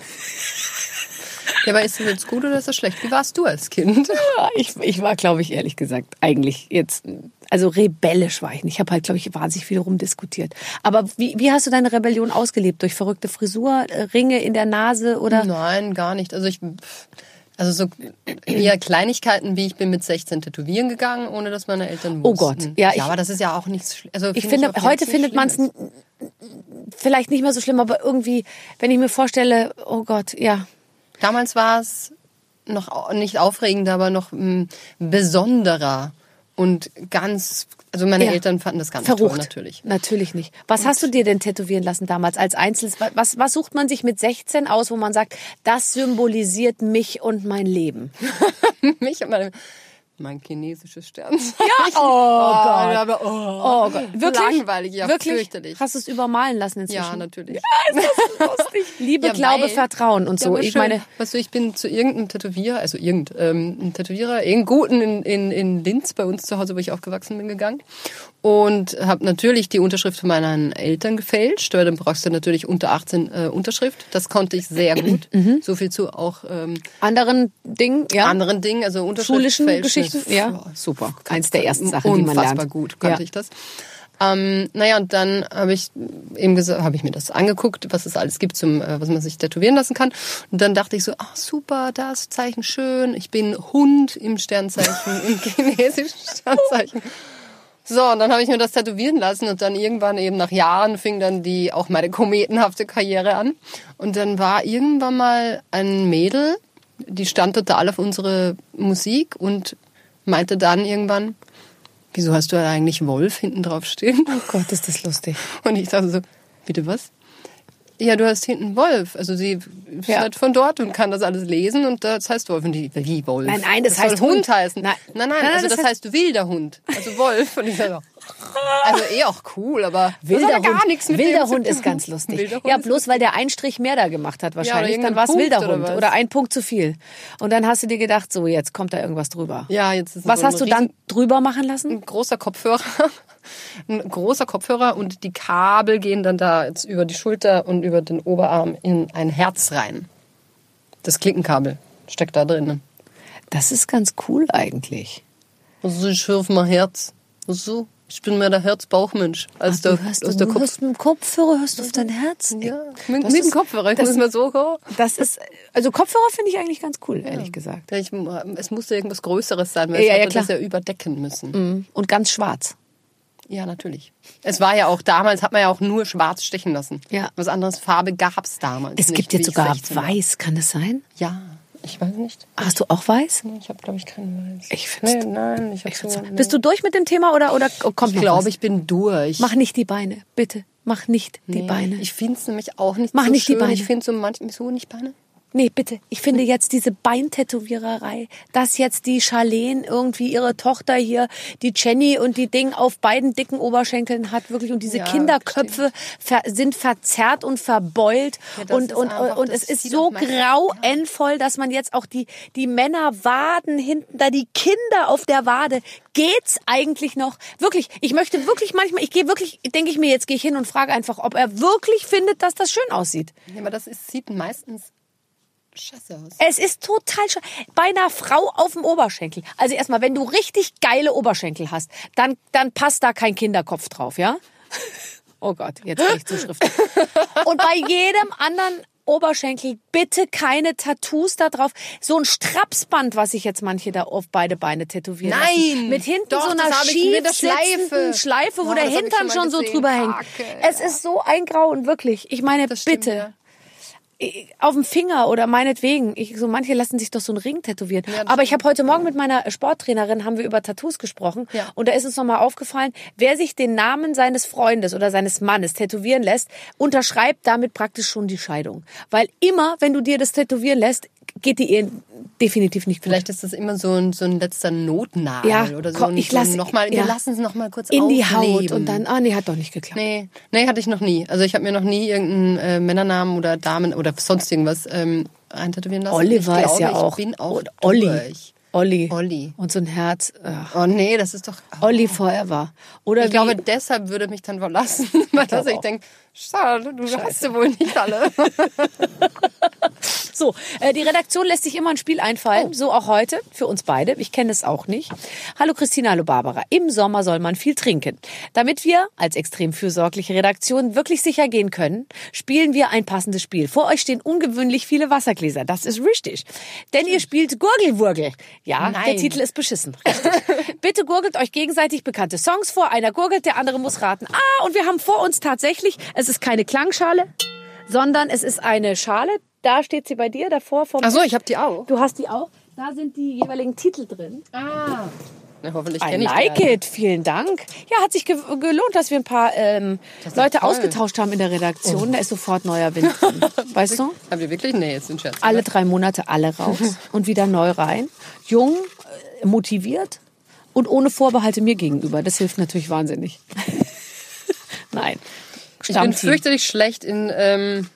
[SPEAKER 3] Ja, aber ist das jetzt gut oder ist das schlecht? Wie warst du als Kind?
[SPEAKER 1] Ja, ich, ich war, glaube ich, ehrlich gesagt, eigentlich jetzt, also rebellisch war ich nicht. Ich habe halt, glaube ich, wahnsinnig viel rumdiskutiert. Aber wie, wie hast du deine Rebellion ausgelebt? Durch verrückte Frisur, Ringe in der Nase oder?
[SPEAKER 3] Nein, gar nicht. Also ich, also so eher Kleinigkeiten, wie ich bin mit 16 tätowieren gegangen, ohne dass meine Eltern
[SPEAKER 1] Oh
[SPEAKER 3] wussten.
[SPEAKER 1] Gott, ja, ich-
[SPEAKER 3] ja, aber das ist ja auch nichts. Also
[SPEAKER 1] Ich
[SPEAKER 3] find
[SPEAKER 1] finde,
[SPEAKER 3] jetzt
[SPEAKER 1] heute findet man es vielleicht nicht mehr so schlimm, aber irgendwie, wenn ich mir vorstelle, oh Gott, ja.
[SPEAKER 3] Damals war es noch nicht aufregender, aber noch mm, besonderer und ganz. Also meine
[SPEAKER 1] Ja.
[SPEAKER 3] Eltern fanden das ganz
[SPEAKER 1] Verrucht.
[SPEAKER 3] toll natürlich.
[SPEAKER 1] Natürlich nicht. Was hast du dir denn tätowieren lassen damals als Einzelnes? Was, was, sucht man sich mit 16 aus, wo man sagt, das symbolisiert mich und mein Leben?
[SPEAKER 3] Mich und meine, mein chinesisches Sternzeichen.
[SPEAKER 1] Ja, oh Gott.
[SPEAKER 3] aber, oh,
[SPEAKER 1] Oh Gott. Wirklich?
[SPEAKER 3] Langweilig, ja,
[SPEAKER 1] Wirklich?
[SPEAKER 3] fürchterlich.
[SPEAKER 1] Hast du es übermalen lassen inzwischen?
[SPEAKER 3] Ja, natürlich.
[SPEAKER 1] Lustig. Liebe,
[SPEAKER 3] Ja,
[SPEAKER 1] Glaube, Vertrauen und
[SPEAKER 3] Ja,
[SPEAKER 1] so.
[SPEAKER 3] aber
[SPEAKER 1] ich
[SPEAKER 3] schön.
[SPEAKER 1] meine,
[SPEAKER 3] weißt du, ich bin zu irgendeinem Tätowierer, also irgend, ähm, Tätowierer, irgendeinen guten in, in, in Linz bei uns zu Hause, wo ich aufgewachsen bin, gegangen und habe natürlich die Unterschrift von meinen Eltern gefälscht, weil dann brauchst du natürlich unter 18 äh, Unterschrift. Das konnte ich sehr gut. So viel zu auch ähm,
[SPEAKER 1] anderen Dingen, ja.
[SPEAKER 3] anderen Dingen, also Unterschrift
[SPEAKER 1] Schulischen Geschichten,
[SPEAKER 3] ist-
[SPEAKER 1] ja.
[SPEAKER 3] boah,
[SPEAKER 1] Super. Eins der ersten Sachen, die man
[SPEAKER 3] Unfassbar
[SPEAKER 1] lernt.
[SPEAKER 3] gut konnte
[SPEAKER 1] Ja.
[SPEAKER 3] ich das. Ähm, naja, und dann habe ich eben gesagt, habe ich mir das angeguckt, was es alles gibt, zum, äh, was man sich tätowieren lassen kann. Und dann dachte ich so, ach super, das Zeichen schön. Ich bin Hund im Sternzeichen, im chinesischen Sternzeichen. So, und dann habe ich mir das tätowieren lassen und dann irgendwann eben nach Jahren fing dann die auch meine kometenhafte Karriere an. Und dann war irgendwann mal ein Mädel, die stand total auf unsere Musik und meinte dann irgendwann, wieso hast du eigentlich Wolf hinten drauf stehen?
[SPEAKER 1] Oh Gott, ist das lustig.
[SPEAKER 3] Und ich dachte so, bitte was? Ja, du hast hinten Wolf. Also sie ist
[SPEAKER 1] Ja.
[SPEAKER 3] halt von dort und kann das alles lesen und das heißt Wolf. Und die, wie Wolf?
[SPEAKER 1] Nein, nein, das
[SPEAKER 3] soll
[SPEAKER 1] heißt
[SPEAKER 3] Hund
[SPEAKER 1] Hund.
[SPEAKER 3] heißen.
[SPEAKER 1] Nein.
[SPEAKER 3] Nein, nein,
[SPEAKER 1] Nein,
[SPEAKER 3] also
[SPEAKER 1] das
[SPEAKER 3] das,
[SPEAKER 1] heißt-
[SPEAKER 3] heißt wilder Hund. Also Wolf. Und ich sage, Also eh auch cool, aber
[SPEAKER 1] Wilder
[SPEAKER 3] ja gar
[SPEAKER 1] Hund,
[SPEAKER 3] nichts mit
[SPEAKER 1] wilder Hund ist ganz lustig.
[SPEAKER 3] Hund
[SPEAKER 1] ja, bloß weil der einen Strich mehr da gemacht hat wahrscheinlich, dann
[SPEAKER 3] irgendein
[SPEAKER 1] war es wilder
[SPEAKER 3] oder
[SPEAKER 1] Hund
[SPEAKER 3] was?
[SPEAKER 1] oder ein Punkt zu viel. Und dann hast du dir gedacht, so jetzt kommt da irgendwas drüber.
[SPEAKER 3] Ja, jetzt ist
[SPEAKER 1] Was
[SPEAKER 3] so
[SPEAKER 1] hast du dann drüber machen lassen?
[SPEAKER 3] ein großer Kopfhörer, ein großer Kopfhörer und die Kabel gehen dann da jetzt über die Schulter und über den Oberarm in ein Herz rein. Das Klickenkabel steckt da drinnen.
[SPEAKER 1] Das ist ganz cool eigentlich.
[SPEAKER 3] Also ich auf mein Herz. Also ich bin mehr der Herz-Bauchmensch als
[SPEAKER 1] du
[SPEAKER 3] der,
[SPEAKER 1] hörst,
[SPEAKER 3] als
[SPEAKER 1] du
[SPEAKER 3] der Kopf.
[SPEAKER 1] hörst mit dem Kopfhörer, hörst du auf dein Herz.
[SPEAKER 3] Ja, mit, mit dem Kopfhörer. Ich
[SPEAKER 1] das-
[SPEAKER 3] muss mal so hören.
[SPEAKER 1] Das ist, also Kopfhörer finde ich eigentlich ganz cool, ehrlich gesagt.
[SPEAKER 3] Ja, ich, es musste irgendwas Größeres sein, weil
[SPEAKER 1] Ja,
[SPEAKER 3] ich
[SPEAKER 1] ja,
[SPEAKER 3] hätte das ja überdecken müssen.
[SPEAKER 1] Mhm. Und ganz schwarz.
[SPEAKER 3] Ja, natürlich. Es war ja auch damals, hat man ja auch nur schwarz stechen lassen.
[SPEAKER 1] Ja.
[SPEAKER 3] Was anderes Farbe gab's damals.
[SPEAKER 1] Es gibt jetzt sogar
[SPEAKER 3] 16 war.
[SPEAKER 1] weiß, kann das sein?
[SPEAKER 3] Ja, ich weiß nicht.
[SPEAKER 1] Hast du auch weiß?
[SPEAKER 3] Nee, Ich habe, glaube ich, keinen Weiß.
[SPEAKER 1] Ich find's-
[SPEAKER 3] Nee, nein, ich habe
[SPEAKER 1] Ich
[SPEAKER 3] so. nee.
[SPEAKER 1] Bist du durch mit dem Thema oder, oder kommt
[SPEAKER 3] Ich glaube, ich bin durch.
[SPEAKER 1] Mach nicht die Beine, bitte. Mach nicht die
[SPEAKER 3] Nee,
[SPEAKER 1] Beine.
[SPEAKER 3] Ich finde es nämlich auch nicht
[SPEAKER 1] Mach
[SPEAKER 3] so
[SPEAKER 1] nicht die
[SPEAKER 3] schön.
[SPEAKER 1] Beine.
[SPEAKER 3] Ich finde so manchmal so nicht Beine.
[SPEAKER 1] Nee, bitte. Ich finde jetzt diese Beintätowiererei, dass jetzt die Charlene irgendwie ihre Tochter hier, die Jenny und die Ding auf beiden dicken Oberschenkeln hat, wirklich. Und diese
[SPEAKER 3] Ja,
[SPEAKER 1] Kinderköpfe ver sind verzerrt und verbeult.
[SPEAKER 3] Ja,
[SPEAKER 1] und, und,
[SPEAKER 3] einfach-
[SPEAKER 1] und es ist so grauenvoll, dass man jetzt auch die, die Männerwaden hinten, da die Kinder auf der Wade. Geht's eigentlich noch? Wirklich, ich möchte wirklich manchmal, ich gehe wirklich, denke ich mir, jetzt gehe ich hin und frage einfach, ob er wirklich findet, dass das schön aussieht.
[SPEAKER 3] Ja, aber das ist, sieht meistens scheiße aus.
[SPEAKER 1] Es ist total schön. Bei einer Frau auf dem Oberschenkel. Also erstmal, wenn du richtig geile Oberschenkel hast, dann, dann passt da kein Kinderkopf drauf, ja? Oh Gott, jetzt krieg ich Zuschriften. Und bei jedem anderen Oberschenkel bitte keine Tattoos da drauf. So ein Strapsband, was sich jetzt manche da auf beide Beine tätowieren
[SPEAKER 3] Nein!
[SPEAKER 1] lassen. Mit hinten
[SPEAKER 3] Doch,
[SPEAKER 1] so einer schief
[SPEAKER 3] der Schleife.
[SPEAKER 1] Schleife, wo
[SPEAKER 3] Ja,
[SPEAKER 1] der
[SPEAKER 3] hab ich
[SPEAKER 1] Hintern
[SPEAKER 3] schon
[SPEAKER 1] schon so drüber hängt.
[SPEAKER 3] Kacke,
[SPEAKER 1] Es ist so ein Grauen, wirklich. Ich meine, bitte
[SPEAKER 3] ja.
[SPEAKER 1] Auf dem Finger oder meinetwegen. Ich, so manche lassen sich doch so einen Ring tätowieren.
[SPEAKER 3] Ja,
[SPEAKER 1] Aber ich habe heute Morgen mit meiner Sporttrainerin haben wir über Tattoos gesprochen
[SPEAKER 3] Ja.
[SPEAKER 1] und da ist uns nochmal aufgefallen, wer sich den Namen seines Freundes oder seines Mannes tätowieren lässt, unterschreibt damit praktisch schon die Scheidung, weil immer, wenn du dir das tätowieren lässt, geht die Ehe definitiv nicht gut.
[SPEAKER 3] Vielleicht ist das immer so ein, so ein letzter Notnagel
[SPEAKER 1] Ja,
[SPEAKER 3] oder so.
[SPEAKER 1] komm, ich
[SPEAKER 3] so
[SPEAKER 1] lass-
[SPEAKER 3] noch mal,
[SPEAKER 1] ja.
[SPEAKER 3] Wir lassen es noch mal kurz
[SPEAKER 1] in die
[SPEAKER 3] aufleben.
[SPEAKER 1] Haut und dann, ah nee, hat doch nicht geklappt.
[SPEAKER 3] Nee, nee, hatte ich noch nie. Also ich habe mir noch nie irgendeinen äh, Männernamen oder Damen oder sonst irgendwas ähm, eintätowieren lassen.
[SPEAKER 1] Oliver
[SPEAKER 3] ich
[SPEAKER 1] ist ja
[SPEAKER 3] glaube,
[SPEAKER 1] auch.
[SPEAKER 3] Ich bin auch
[SPEAKER 1] und Olli.
[SPEAKER 3] durch.
[SPEAKER 1] Olli.
[SPEAKER 3] Olli.
[SPEAKER 1] Und so ein Herz. ach.
[SPEAKER 3] Oh nee, das ist doch... Oh.
[SPEAKER 1] Olli forever. Oder
[SPEAKER 3] Ich glaube, deshalb würde mich dann verlassen, weil ich
[SPEAKER 1] auch.
[SPEAKER 3] denke, schade, du hast sie wohl nicht alle.
[SPEAKER 1] So, äh, die Redaktion lässt sich immer ein Spiel einfallen, so auch heute, für uns beide. Ich kenne es auch nicht. Hallo Christina, hallo Barbara. Im Sommer soll man viel trinken. Damit wir als extrem fürsorgliche Redaktion wirklich sicher gehen können, spielen wir ein passendes Spiel. Vor euch stehen ungewöhnlich viele Wassergläser. Das ist richtig. Denn ihr spielt Gurgelwurgel. Ja, der
[SPEAKER 3] Nein.
[SPEAKER 1] Titel ist beschissen. Richtig. Bitte gurgelt euch gegenseitig bekannte Songs vor. Einer gurgelt, der andere muss raten. Ah, und wir haben vor uns tatsächlich, es ist keine Klangschale, sondern es ist eine Schale. Da steht sie bei dir davor vom
[SPEAKER 3] Ach so, ich habe die auch.
[SPEAKER 1] Du hast die auch. Da sind die jeweiligen Titel drin.
[SPEAKER 3] Ah. Na, hoffentlich kenne ich
[SPEAKER 1] like
[SPEAKER 3] die. alle.
[SPEAKER 1] it. Vielen Dank. Ja, hat sich ge gelohnt, dass wir ein paar ähm, Leute
[SPEAKER 3] toll.
[SPEAKER 1] ausgetauscht haben in der Redaktion. Da ist sofort neuer Wind drin. Weißt du?
[SPEAKER 3] Habt ihr wirklich? Nee, jetzt sind Scherz.
[SPEAKER 1] Alle drei Monate alle raus und wieder neu rein. Jung, äh, motiviert und ohne Vorbehalte mir gegenüber. Das hilft natürlich wahnsinnig. Nein.
[SPEAKER 3] Ich bin fürchterlich schlecht in, ähm,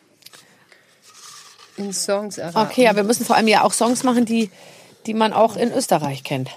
[SPEAKER 3] in Songs erraten.
[SPEAKER 1] Okay, ja, wir müssen vor allem ja auch Songs machen, die, die man auch in Österreich kennt.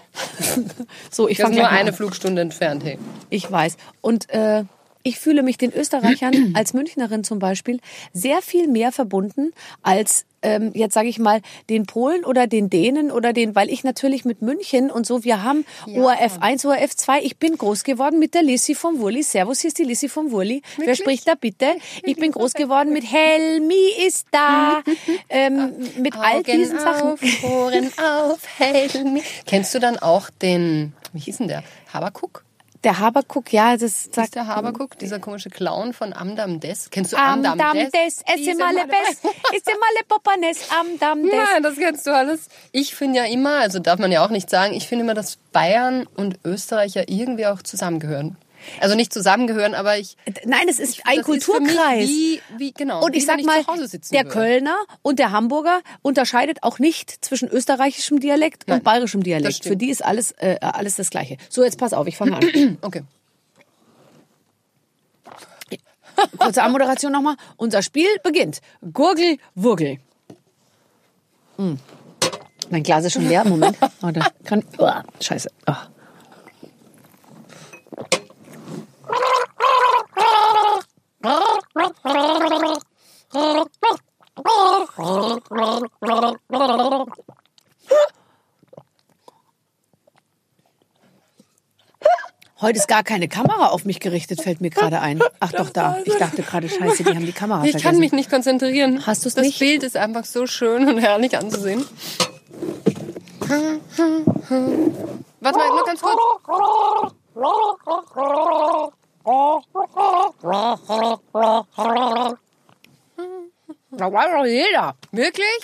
[SPEAKER 1] so, ich fange
[SPEAKER 3] nur eine
[SPEAKER 1] an.
[SPEAKER 3] Flugstunde entfernt, hey.
[SPEAKER 1] Ich weiß. Und äh, ich fühle mich den Österreichern als Münchnerin zum Beispiel sehr viel mehr verbunden als ähm, jetzt sage ich mal den Polen oder den Dänen oder den, weil ich natürlich mit München und so, wir haben ORF 1, ORF 2. Ich bin groß geworden mit der Lissi vom Wurli. Servus, hier ist die Lissi vom Wurli. Wer spricht da bitte? Ich bin groß geworden mit Helmi ist da. ähm, mit all diesen Sachen.
[SPEAKER 3] auf, Ohren auf, Helmi. Kennst du dann auch den, wie hieß denn der? Habakuk?
[SPEAKER 1] Der Habakuk, ja, das
[SPEAKER 3] Ist
[SPEAKER 1] sagt
[SPEAKER 3] der Habakuk, dieser komische Clown von Amdam Des? Kennst du
[SPEAKER 1] Am
[SPEAKER 3] Amdam
[SPEAKER 1] Dam
[SPEAKER 3] Des?
[SPEAKER 1] des, es
[SPEAKER 3] Diese
[SPEAKER 1] ist male best, ist male Popanes, am Dam des.
[SPEAKER 3] Nein, das kennst du alles. Ich finde ja immer, also darf man ja auch nicht sagen, ich finde immer, dass Bayern und Österreich ja irgendwie auch zusammengehören. Also nicht zusammengehören, aber ich.
[SPEAKER 1] Nein, es ist ein
[SPEAKER 3] für mich
[SPEAKER 1] Kulturkreis.
[SPEAKER 3] Wie, wie, genau.
[SPEAKER 1] und
[SPEAKER 3] wie
[SPEAKER 1] ich sag mal, der
[SPEAKER 3] würde.
[SPEAKER 1] Kölner und der Hamburger unterscheidet auch nicht zwischen österreichischem Dialekt und
[SPEAKER 3] Nein,
[SPEAKER 1] bayerischem
[SPEAKER 3] das
[SPEAKER 1] Dialekt. Für die ist alles, äh, alles das Gleiche. So, jetzt pass auf, ich fange an.
[SPEAKER 3] Okay.
[SPEAKER 1] kurze Anmoderation nochmal. Unser Spiel beginnt. Gurgel, Wurgel. Mm. Mein Glas ist schon leer. Moment. Warte. Kann, oh, scheiße. Oh. Heute ist gar keine Kamera auf mich gerichtet, fällt mir gerade ein. Ach doch, da. Ich dachte gerade, scheiße, die haben die Kamera
[SPEAKER 3] Ich
[SPEAKER 1] vergessen.
[SPEAKER 3] kann mich nicht konzentrieren.
[SPEAKER 1] Hast du's
[SPEAKER 3] das
[SPEAKER 1] nicht?
[SPEAKER 3] Bild ist einfach so schön und herrlich anzusehen. Warte mal, nur ganz kurz.
[SPEAKER 1] Da weiß doch jeder.
[SPEAKER 3] Wirklich?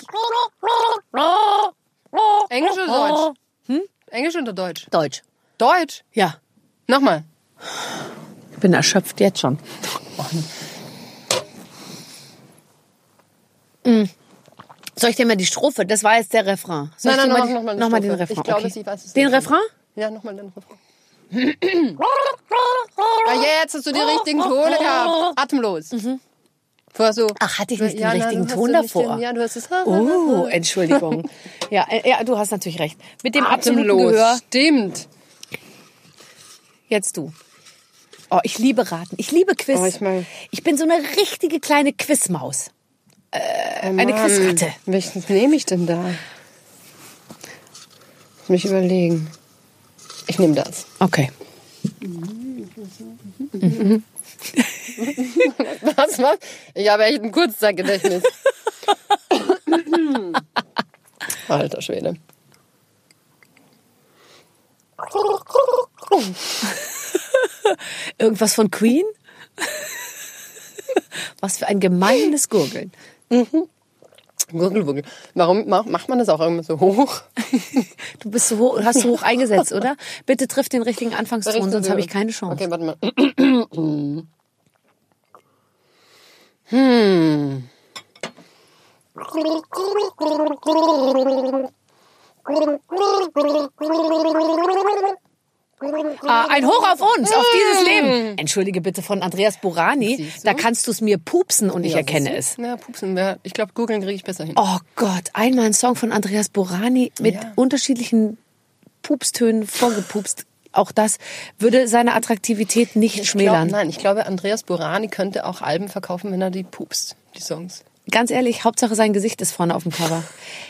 [SPEAKER 3] Englisch oder Deutsch? Hm? Englisch oder Deutsch?
[SPEAKER 1] Deutsch.
[SPEAKER 3] Deutsch.
[SPEAKER 1] Ja.
[SPEAKER 3] Nochmal.
[SPEAKER 1] Ich bin erschöpft jetzt schon. Mm. Soll ich dir mal die Strophe? Das war jetzt der Refrain. Soll
[SPEAKER 3] Nein,
[SPEAKER 1] ich
[SPEAKER 3] nein,
[SPEAKER 1] dir
[SPEAKER 3] noch- noch
[SPEAKER 1] den. Refrain?
[SPEAKER 3] Ich glaube,
[SPEAKER 1] okay.
[SPEAKER 3] ich weiß es
[SPEAKER 1] Den. Refrain?
[SPEAKER 3] Ja, nochmal den Refrain. Ah, jetzt hast du die richtigen Tone gehabt. Atemlos. Vorher so.
[SPEAKER 1] Ach, hatte ich nicht den
[SPEAKER 3] Ja, nein,
[SPEAKER 1] richtigen Ton davor?
[SPEAKER 3] Den, ja, du hast es.
[SPEAKER 1] Oh, Entschuldigung. ja, äh, ja, du hast natürlich recht. Mit dem
[SPEAKER 3] Atemlos.
[SPEAKER 1] Gehör.
[SPEAKER 3] Stimmt.
[SPEAKER 1] Jetzt du. Oh, ich liebe Raten. Ich liebe Quiz.
[SPEAKER 3] Oh, ich mein-
[SPEAKER 1] ich bin so eine richtige kleine Quizmaus. eine Quizratte.
[SPEAKER 3] Welches nehme ich denn da? Lass mich überlegen. Ich nehme das.
[SPEAKER 1] Okay.
[SPEAKER 3] Was, was? Ich habe echt ein Kurzzeitgedächtnis. Alter Schwede.
[SPEAKER 1] Irgendwas von Queen? Was für ein gemeines Gurgeln.
[SPEAKER 3] Gurgelwurgel. Warum ma- macht man das auch immer so hoch?
[SPEAKER 1] Du bist so hoch, hast du hoch eingesetzt, oder? Bitte triff den richtigen Anfangston, sonst habe ich keine Chance.
[SPEAKER 3] Okay, warte mal. Hm.
[SPEAKER 1] Ah, ein Hoch auf uns, auf dieses Leben. Entschuldige bitte von Andreas Borani. Da kannst du es mir pupsen und ich erkenne es.
[SPEAKER 3] Ja, pupsen. wär- Ich glaube, googeln kriege ich besser hin.
[SPEAKER 1] Oh Gott, einmal ein Song von Andreas Borani mit
[SPEAKER 3] Ja.
[SPEAKER 1] unterschiedlichen Pupstönen vorgepupst. Auch das würde seine Attraktivität nicht
[SPEAKER 3] Ich
[SPEAKER 1] schmälern.
[SPEAKER 3] Glaub, nein, ich glaube, Andreas Borani könnte auch Alben verkaufen, wenn er die pupst, die Songs.
[SPEAKER 1] Ganz ehrlich, Hauptsache sein Gesicht ist vorne auf dem Cover.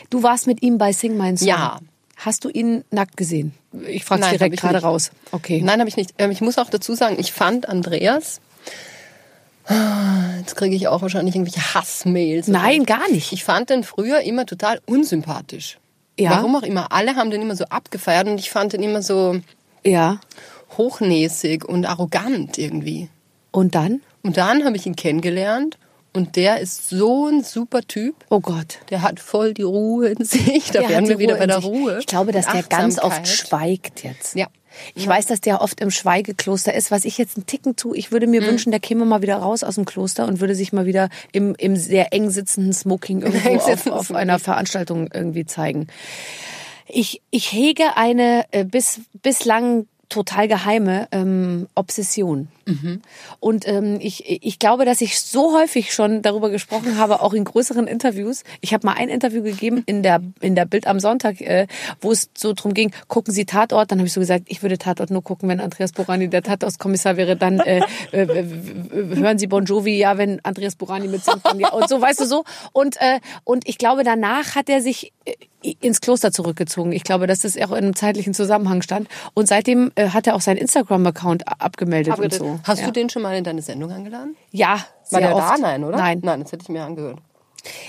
[SPEAKER 1] Du warst mit ihm bei Sing Mein Song.
[SPEAKER 3] Ja.
[SPEAKER 1] Hast du ihn nackt gesehen? Ich frage
[SPEAKER 3] hab
[SPEAKER 1] direkt gerade
[SPEAKER 3] nicht.
[SPEAKER 1] raus. Okay.
[SPEAKER 3] Nein, habe ich nicht. Ähm, Ich muss auch dazu sagen, ich fand Andreas. Jetzt kriege ich auch wahrscheinlich irgendwelche Hassmails.
[SPEAKER 1] Nein, gar nicht.
[SPEAKER 3] Ich fand den früher immer total unsympathisch.
[SPEAKER 1] Ja.
[SPEAKER 3] Warum auch immer. Alle haben den immer so abgefeiert und ich fand den immer so
[SPEAKER 1] Ja.
[SPEAKER 3] hochnäsig und arrogant irgendwie.
[SPEAKER 1] Und dann?
[SPEAKER 3] Und dann habe ich ihn kennengelernt und der ist so ein super Typ.
[SPEAKER 1] Oh Gott.
[SPEAKER 3] Der hat voll die Ruhe in sich. Da
[SPEAKER 1] Der
[SPEAKER 3] wären wir wieder
[SPEAKER 1] Ruhe
[SPEAKER 3] bei der. Ruhe.
[SPEAKER 1] Ich glaube, dass der ganz oft schweigt jetzt.
[SPEAKER 3] Ja.
[SPEAKER 1] Ich weiß, dass der oft im Schweigekloster ist, was ich jetzt einen Ticken tue. Ich würde mir
[SPEAKER 3] Mhm.
[SPEAKER 1] wünschen, der käme mal wieder raus aus dem Kloster und würde sich mal wieder im, im sehr eng sitzenden Smoking irgendwo auf, auf
[SPEAKER 3] Smoking.
[SPEAKER 1] einer Veranstaltung irgendwie zeigen. Ich, ich hege eine äh, bis, bislang total geheime ähm, Obsession.
[SPEAKER 3] Mhm.
[SPEAKER 1] Und ähm, ich, ich glaube, dass ich so häufig schon darüber gesprochen habe, auch in größeren Interviews. Ich habe mal ein Interview gegeben in der in der Bild am Sonntag, äh, wo es so drum ging, gucken Sie Tatort. Dann habe ich so gesagt, ich würde Tatort nur gucken, wenn Andreas Borani der Tatortskommissar wäre. Dann äh, äh, hören Sie Bon Jovi, ja, wenn Andreas Borani mitsingt. Dann ja. Und so, weißt du so. Und äh, und ich glaube, danach hat er sich äh, ins Kloster zurückgezogen. Ich glaube, dass das auch in einem zeitlichen Zusammenhang stand. Und seitdem äh, hat er auch seinen Instagram-Account abgemeldet und so.
[SPEAKER 3] Hast
[SPEAKER 1] ja.
[SPEAKER 3] du den schon mal in deine Sendung eingeladen?
[SPEAKER 1] Ja,
[SPEAKER 3] War
[SPEAKER 1] sehr
[SPEAKER 3] der
[SPEAKER 1] oft.
[SPEAKER 3] da? Nein, oder?
[SPEAKER 1] Nein.
[SPEAKER 3] Nein, das hätte ich mir angehört.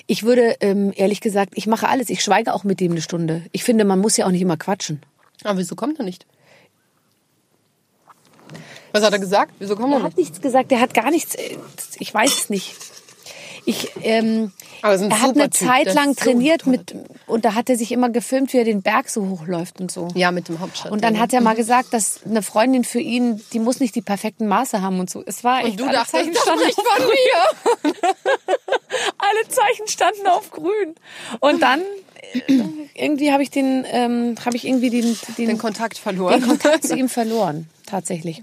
[SPEAKER 1] Ich würde ähm, ehrlich gesagt, ich mache alles. Ich schweige auch mit dem eine Stunde. Ich finde, man muss ja auch nicht immer quatschen.
[SPEAKER 3] Aber wieso kommt er nicht? Was hat er gesagt? Wieso kommt er
[SPEAKER 1] Er
[SPEAKER 3] nicht?
[SPEAKER 1] hat nichts gesagt. Der hat gar nichts. äh, Ich weiß es nicht. Ich, ähm,
[SPEAKER 3] Aber er
[SPEAKER 1] hat eine
[SPEAKER 3] Typ.
[SPEAKER 1] Zeit lang
[SPEAKER 3] so
[SPEAKER 1] trainiert
[SPEAKER 3] toller
[SPEAKER 1] mit und da hat er sich immer gefilmt, wie er den Berg so hochläuft und so.
[SPEAKER 3] Ja, mit dem Hauptstadt.
[SPEAKER 1] Und dann hat er mal gesagt, dass eine Freundin für ihn, die muss nicht die perfekten Maße haben und so. Es war echt
[SPEAKER 3] Und du
[SPEAKER 1] alle
[SPEAKER 3] dachtest,
[SPEAKER 1] Zeichen
[SPEAKER 3] das
[SPEAKER 1] standen
[SPEAKER 3] spricht von mir.
[SPEAKER 1] alle Zeichen standen auf grün. Und dann äh, irgendwie habe ich den, ähm, habe ich irgendwie den, den,
[SPEAKER 3] Den Kontakt verloren.
[SPEAKER 1] den Kontakt zu ihm verloren, tatsächlich.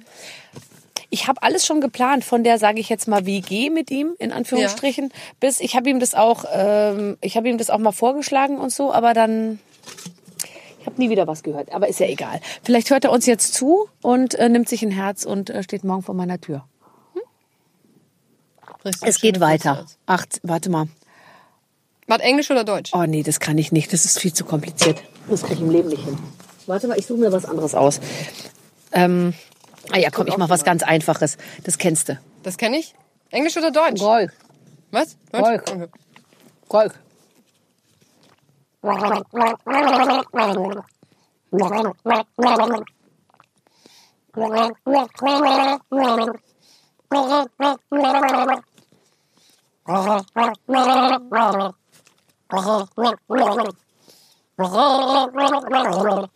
[SPEAKER 1] Ich habe alles schon geplant, von der, sage ich jetzt mal, WG mit ihm, in Anführungsstrichen, bis ich habe ihm das auch, ähm, ich habe ihm das auch mal vorgeschlagen und so, aber dann. Ich habe nie wieder was gehört, aber ist ja egal. Vielleicht hört er uns jetzt zu und äh, nimmt sich ein Herz und äh, steht morgen vor meiner Tür.
[SPEAKER 3] Richtig
[SPEAKER 1] Es geht weiter.
[SPEAKER 3] Grüße.
[SPEAKER 1] Ach, warte mal.
[SPEAKER 3] War Englisch oder Deutsch?
[SPEAKER 1] Oh nee, das kann ich nicht. Das ist viel zu kompliziert. Das kriege ich im Leben nicht hin. Warte mal, ich suche mir was anderes aus. Ähm, ah ja, komm, ich mach was ganz Einfaches. Das kennst du.
[SPEAKER 3] Das kenne ich. Englisch oder Deutsch?
[SPEAKER 1] Golf.
[SPEAKER 3] Was?
[SPEAKER 1] Golf.
[SPEAKER 3] Okay.
[SPEAKER 1] Golf.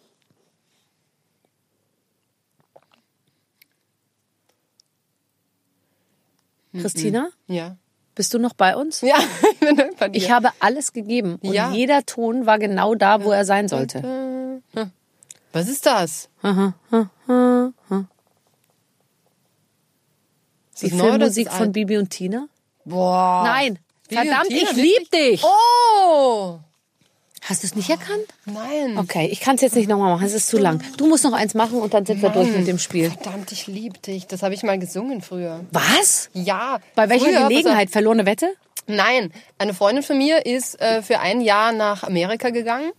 [SPEAKER 1] Christina,
[SPEAKER 3] Ja.
[SPEAKER 1] bist du noch bei uns?
[SPEAKER 3] Ja, ich bin bei dir.
[SPEAKER 1] Ich habe alles gegeben und
[SPEAKER 3] Ja.
[SPEAKER 1] jeder Ton war genau da, wo er sein sollte.
[SPEAKER 3] Was ist das? Ist
[SPEAKER 1] Die Filmmusik von? Bibi und Tina?
[SPEAKER 3] Boah.
[SPEAKER 1] Nein,
[SPEAKER 3] Bibi
[SPEAKER 1] verdammt,
[SPEAKER 3] Tina,
[SPEAKER 1] ich lieb dich.
[SPEAKER 3] Oh!
[SPEAKER 1] Hast du es nicht erkannt?
[SPEAKER 3] Nein.
[SPEAKER 1] Okay, ich kann es jetzt nicht nochmal machen, es ist zu lang. Du musst noch eins machen und dann sind wir durch mit dem Spiel.
[SPEAKER 3] Verdammt, ich lieb dich. Das habe ich mal gesungen früher.
[SPEAKER 1] Was?
[SPEAKER 3] Ja.
[SPEAKER 1] Bei welcher
[SPEAKER 3] früher.
[SPEAKER 1] Gelegenheit? Verlorene Wette?
[SPEAKER 3] Nein, eine Freundin von mir ist äh, für ein Jahr nach Amerika gegangen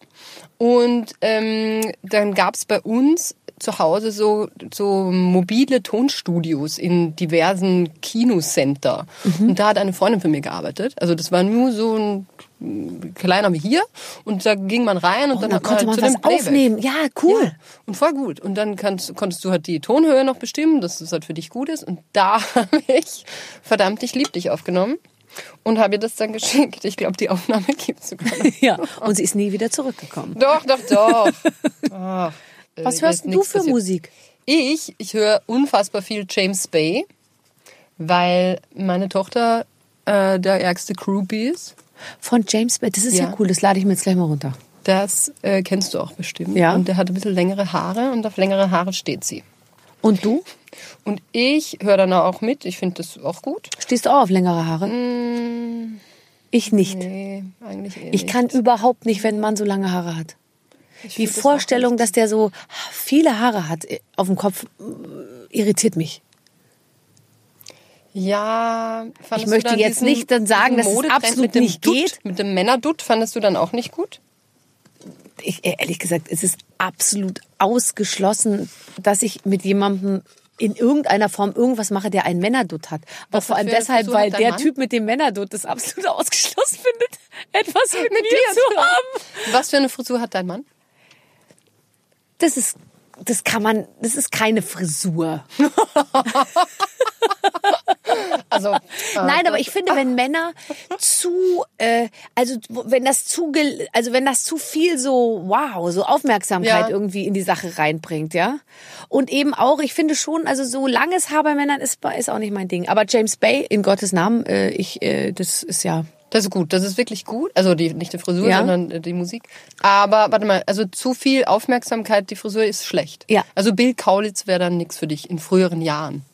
[SPEAKER 3] und ähm, dann gab's bei uns zu Hause so, so mobile Tonstudios in diversen Kinocenter. Und da hat eine Freundin von mir gearbeitet. Also das war nur so ein kleiner wie hier und da ging man rein und
[SPEAKER 1] Und
[SPEAKER 3] dann, hat
[SPEAKER 1] konnte man
[SPEAKER 3] halt
[SPEAKER 1] was
[SPEAKER 3] zu dem Playback.
[SPEAKER 1] aufnehmen. Ja, cool.
[SPEAKER 3] Ja, und voll gut. Und dann kannst, konntest du halt die Tonhöhe noch bestimmen, dass es halt für dich gut ist. Und da habe ich verdammt, ich lieb dich aufgenommen und habe ihr das dann geschickt. Ich glaube, die Aufnahme gibt's sogar. noch.
[SPEAKER 1] Ja, und sie ist nie wieder zurückgekommen.
[SPEAKER 3] Doch, doch, doch. Ach, äh,
[SPEAKER 1] Was hörst du für
[SPEAKER 3] passiert.
[SPEAKER 1] Musik?
[SPEAKER 3] Ich, ich höre unfassbar viel James Bay, weil meine Tochter äh, der ärgste Groupie ist.
[SPEAKER 1] Von James Bay. Das ist ja.
[SPEAKER 3] Ja.
[SPEAKER 1] cool, das lade ich mir jetzt gleich mal runter.
[SPEAKER 3] Das äh, kennst du auch bestimmt.
[SPEAKER 1] Ja.
[SPEAKER 3] Und der hat ein bisschen längere Haare und auf längere Haare steht sie.
[SPEAKER 1] Und du?
[SPEAKER 3] Und ich höre dann auch mit. Ich finde das auch gut.
[SPEAKER 1] Stehst du auch auf längere Haare? Ich nicht.
[SPEAKER 3] Nee, eigentlich eh
[SPEAKER 1] Ich
[SPEAKER 3] nicht.
[SPEAKER 1] kann überhaupt nicht, wenn ein Mann so lange Haare hat.
[SPEAKER 3] Ich
[SPEAKER 1] Die
[SPEAKER 3] auch
[SPEAKER 1] Vorstellung, dass der so viele Haare hat äh, auf dem Kopf, äh, irritiert mich.
[SPEAKER 3] Ja,
[SPEAKER 1] Ich möchte jetzt
[SPEAKER 3] diesen,
[SPEAKER 1] nicht dann sagen, dass es absolut
[SPEAKER 3] mit dem
[SPEAKER 1] nicht
[SPEAKER 3] Dutt,
[SPEAKER 1] geht.
[SPEAKER 3] Mit dem Männerdutt fandest du dann auch nicht gut?
[SPEAKER 1] Ich, äh, ehrlich gesagt, es ist absolut ausgeschlossen, dass ich mit jemandem in irgendeiner Form irgendwas mache, der einen Männerdutt hat. Auch
[SPEAKER 3] Was
[SPEAKER 1] vor allem deshalb, weil der
[SPEAKER 3] Mann?
[SPEAKER 1] Typ mit dem Männerdutt das absolut ausgeschlossen findet, etwas mit, mir
[SPEAKER 3] dir
[SPEAKER 1] zu
[SPEAKER 3] zu
[SPEAKER 1] haben.
[SPEAKER 3] Was für eine Frisur hat dein Mann?
[SPEAKER 1] Das ist, das kann man, das ist keine Frisur.
[SPEAKER 3] Also,
[SPEAKER 1] Nein, aber ich finde, wenn Männer zu, äh, also wenn das zu, also wenn das zu viel so, wow, so Aufmerksamkeit
[SPEAKER 3] Ja.
[SPEAKER 1] irgendwie in die Sache reinbringt, ja. Und eben auch, ich finde schon, also so langes Haar bei Männern ist, ist auch nicht mein Ding. Aber James Bay, in Gottes Namen, äh, ich, äh, das ist ja.
[SPEAKER 3] Das ist gut, das ist wirklich gut. Also die, nicht die Frisur,
[SPEAKER 1] Ja.
[SPEAKER 3] sondern äh, die Musik. Aber warte mal, also zu viel Aufmerksamkeit, die Frisur ist schlecht.
[SPEAKER 1] Ja.
[SPEAKER 3] Also Bill Kaulitz wäre dann nichts für dich in früheren Jahren.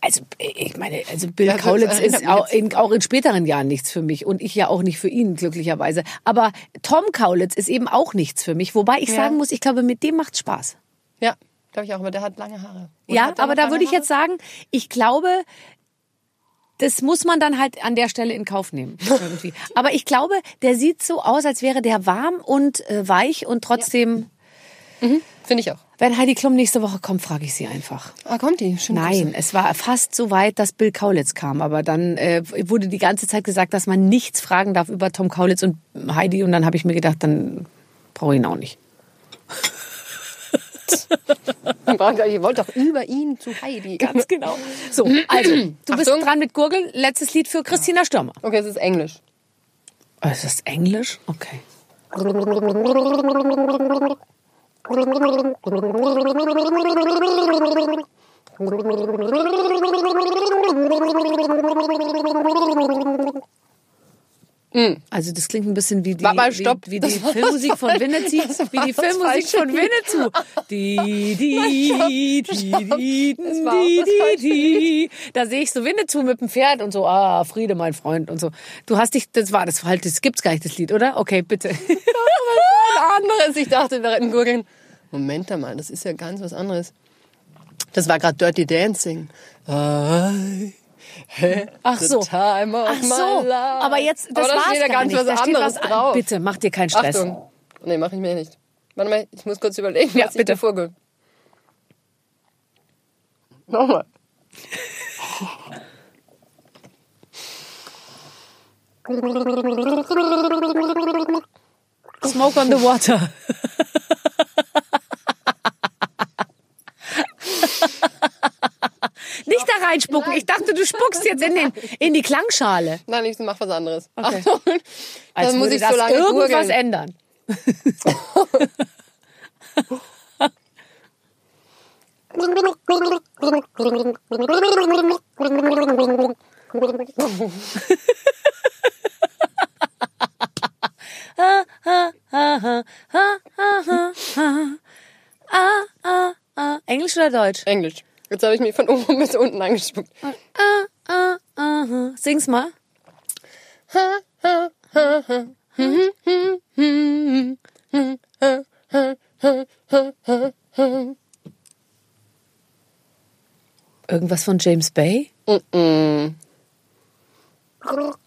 [SPEAKER 1] Also ich meine, also Bill
[SPEAKER 3] Ja,
[SPEAKER 1] Kaulitz ist auch in, auch in späteren Jahren nichts für mich und ich ja auch nicht für ihn glücklicherweise. Aber Tom Kaulitz ist eben auch nichts für mich, wobei ich
[SPEAKER 3] Ja.
[SPEAKER 1] sagen muss, ich glaube, mit dem macht's Spaß.
[SPEAKER 3] Ja, glaube ich auch, aber der hat lange Haare. Und
[SPEAKER 1] Ja,
[SPEAKER 3] hat
[SPEAKER 1] aber da würde ich jetzt sagen, ich glaube, das muss man dann halt an der Stelle in Kauf nehmen. Irgendwie. aber ich glaube, der sieht so aus, als wäre der warm und äh, weich und trotzdem,
[SPEAKER 3] Finde ich auch.
[SPEAKER 1] wenn Heidi Klum nächste Woche kommt, frage ich sie einfach.
[SPEAKER 3] Ah, kommt die? Schöne
[SPEAKER 1] Nein,
[SPEAKER 3] Grüße.
[SPEAKER 1] es war fast so weit, dass Bill Kaulitz kam, aber dann äh, wurde die ganze Zeit gesagt, dass man nichts fragen darf über Tom Kaulitz und Heidi und dann habe ich mir gedacht, dann brauche ich ihn auch nicht.
[SPEAKER 3] Ich wollte doch über ihn zu Heidi.
[SPEAKER 1] Ganz genau. So, also, du bist
[SPEAKER 3] Achtung.
[SPEAKER 1] dran mit Gurgeln. Letztes Lied für Christina Stürmer.
[SPEAKER 3] Okay, es ist Englisch.
[SPEAKER 1] Oh, ist das Englisch? Okay. Also Also das klingt ein bisschen wie die,
[SPEAKER 3] mal, stopp.
[SPEAKER 1] wie, wie die Filmmusik von Winnetou, wie die Filmmusik von. Winnetou. Die, die, die, die, die, die. Da sehe ich so Winnetou mit dem Pferd und so, ah, Friede, mein Freund und so. Du hast dich, das war das halt, das gibt's gar nicht, das Lied, oder? Okay, bitte.
[SPEAKER 3] ein anderes. Ich dachte, wir retten Gurgeln. Moment mal, das ist ja ganz was anderes. Das war gerade Dirty Dancing. I had
[SPEAKER 1] Ach
[SPEAKER 3] the
[SPEAKER 1] so.
[SPEAKER 3] time of
[SPEAKER 1] Ach
[SPEAKER 3] my
[SPEAKER 1] so,
[SPEAKER 3] life.
[SPEAKER 1] aber jetzt, das
[SPEAKER 3] aber da
[SPEAKER 1] war's
[SPEAKER 3] steht ja
[SPEAKER 1] gar nicht.
[SPEAKER 3] was
[SPEAKER 1] da steht
[SPEAKER 3] anderes
[SPEAKER 1] was an.
[SPEAKER 3] drauf.
[SPEAKER 1] Bitte, mach dir keinen Stress.
[SPEAKER 3] Achtung. Nee, mach ich mir nicht. Warte mal, ich muss kurz überlegen,
[SPEAKER 1] Ja,
[SPEAKER 3] was ich
[SPEAKER 1] bitte.
[SPEAKER 3] dir vorge... Nochmal.
[SPEAKER 1] Smoke on the water. Reinspucken. Ich dachte, du spuckst jetzt in, den, in die Klangschale.
[SPEAKER 3] Nein, ich mach was anderes.
[SPEAKER 1] Okay.
[SPEAKER 3] Achtung.
[SPEAKER 1] Als
[SPEAKER 3] Dann muss ich
[SPEAKER 1] das
[SPEAKER 3] so lange
[SPEAKER 1] irgendwas
[SPEAKER 3] gurgeln.
[SPEAKER 1] ändern. Englisch oder Deutsch?
[SPEAKER 3] Englisch. Jetzt habe ich mich von oben bis unten angespuckt.
[SPEAKER 1] Ah, ah, ah. Sing's mal. Irgendwas von James Bay? Aber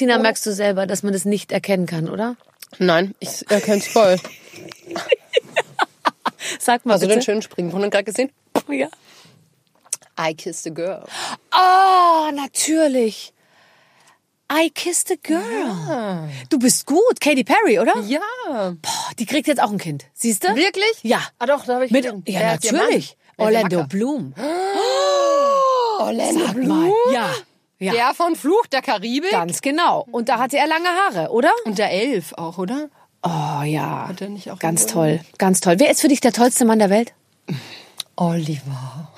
[SPEAKER 1] Christina, merkst du selber, dass man das nicht erkennen kann, oder?
[SPEAKER 3] Nein, ich erkenne es voll.
[SPEAKER 1] Sag mal
[SPEAKER 3] Hast du den
[SPEAKER 1] bitte.
[SPEAKER 3] schönen Springbrunnen gerade gesehen?
[SPEAKER 1] Ja.
[SPEAKER 3] I kissed a girl.
[SPEAKER 1] Oh, natürlich. I kissed a girl. Du bist gut, Katy Perry, oder?
[SPEAKER 3] Ja.
[SPEAKER 1] Boah, die kriegt jetzt auch ein Kind. Siehst du?
[SPEAKER 3] Wirklich?
[SPEAKER 1] Ja.
[SPEAKER 3] Ah doch, da habe ich
[SPEAKER 1] Mit, ja,
[SPEAKER 3] ihr
[SPEAKER 1] natürlich. Orlando? Bloom.
[SPEAKER 3] Orlando
[SPEAKER 1] Sag
[SPEAKER 3] Bloom?
[SPEAKER 1] mal. Ja. Ja.
[SPEAKER 3] Der von Fluch der Karibik?
[SPEAKER 1] Ganz genau. Und da hatte er lange Haare, oder?
[SPEAKER 3] Und der Elf auch, oder?
[SPEAKER 1] Oh ja.
[SPEAKER 3] Hat er nicht auch
[SPEAKER 1] Ganz toll. Ganz toll. Wer ist für dich der tollste Mann der Welt?
[SPEAKER 3] Oliver.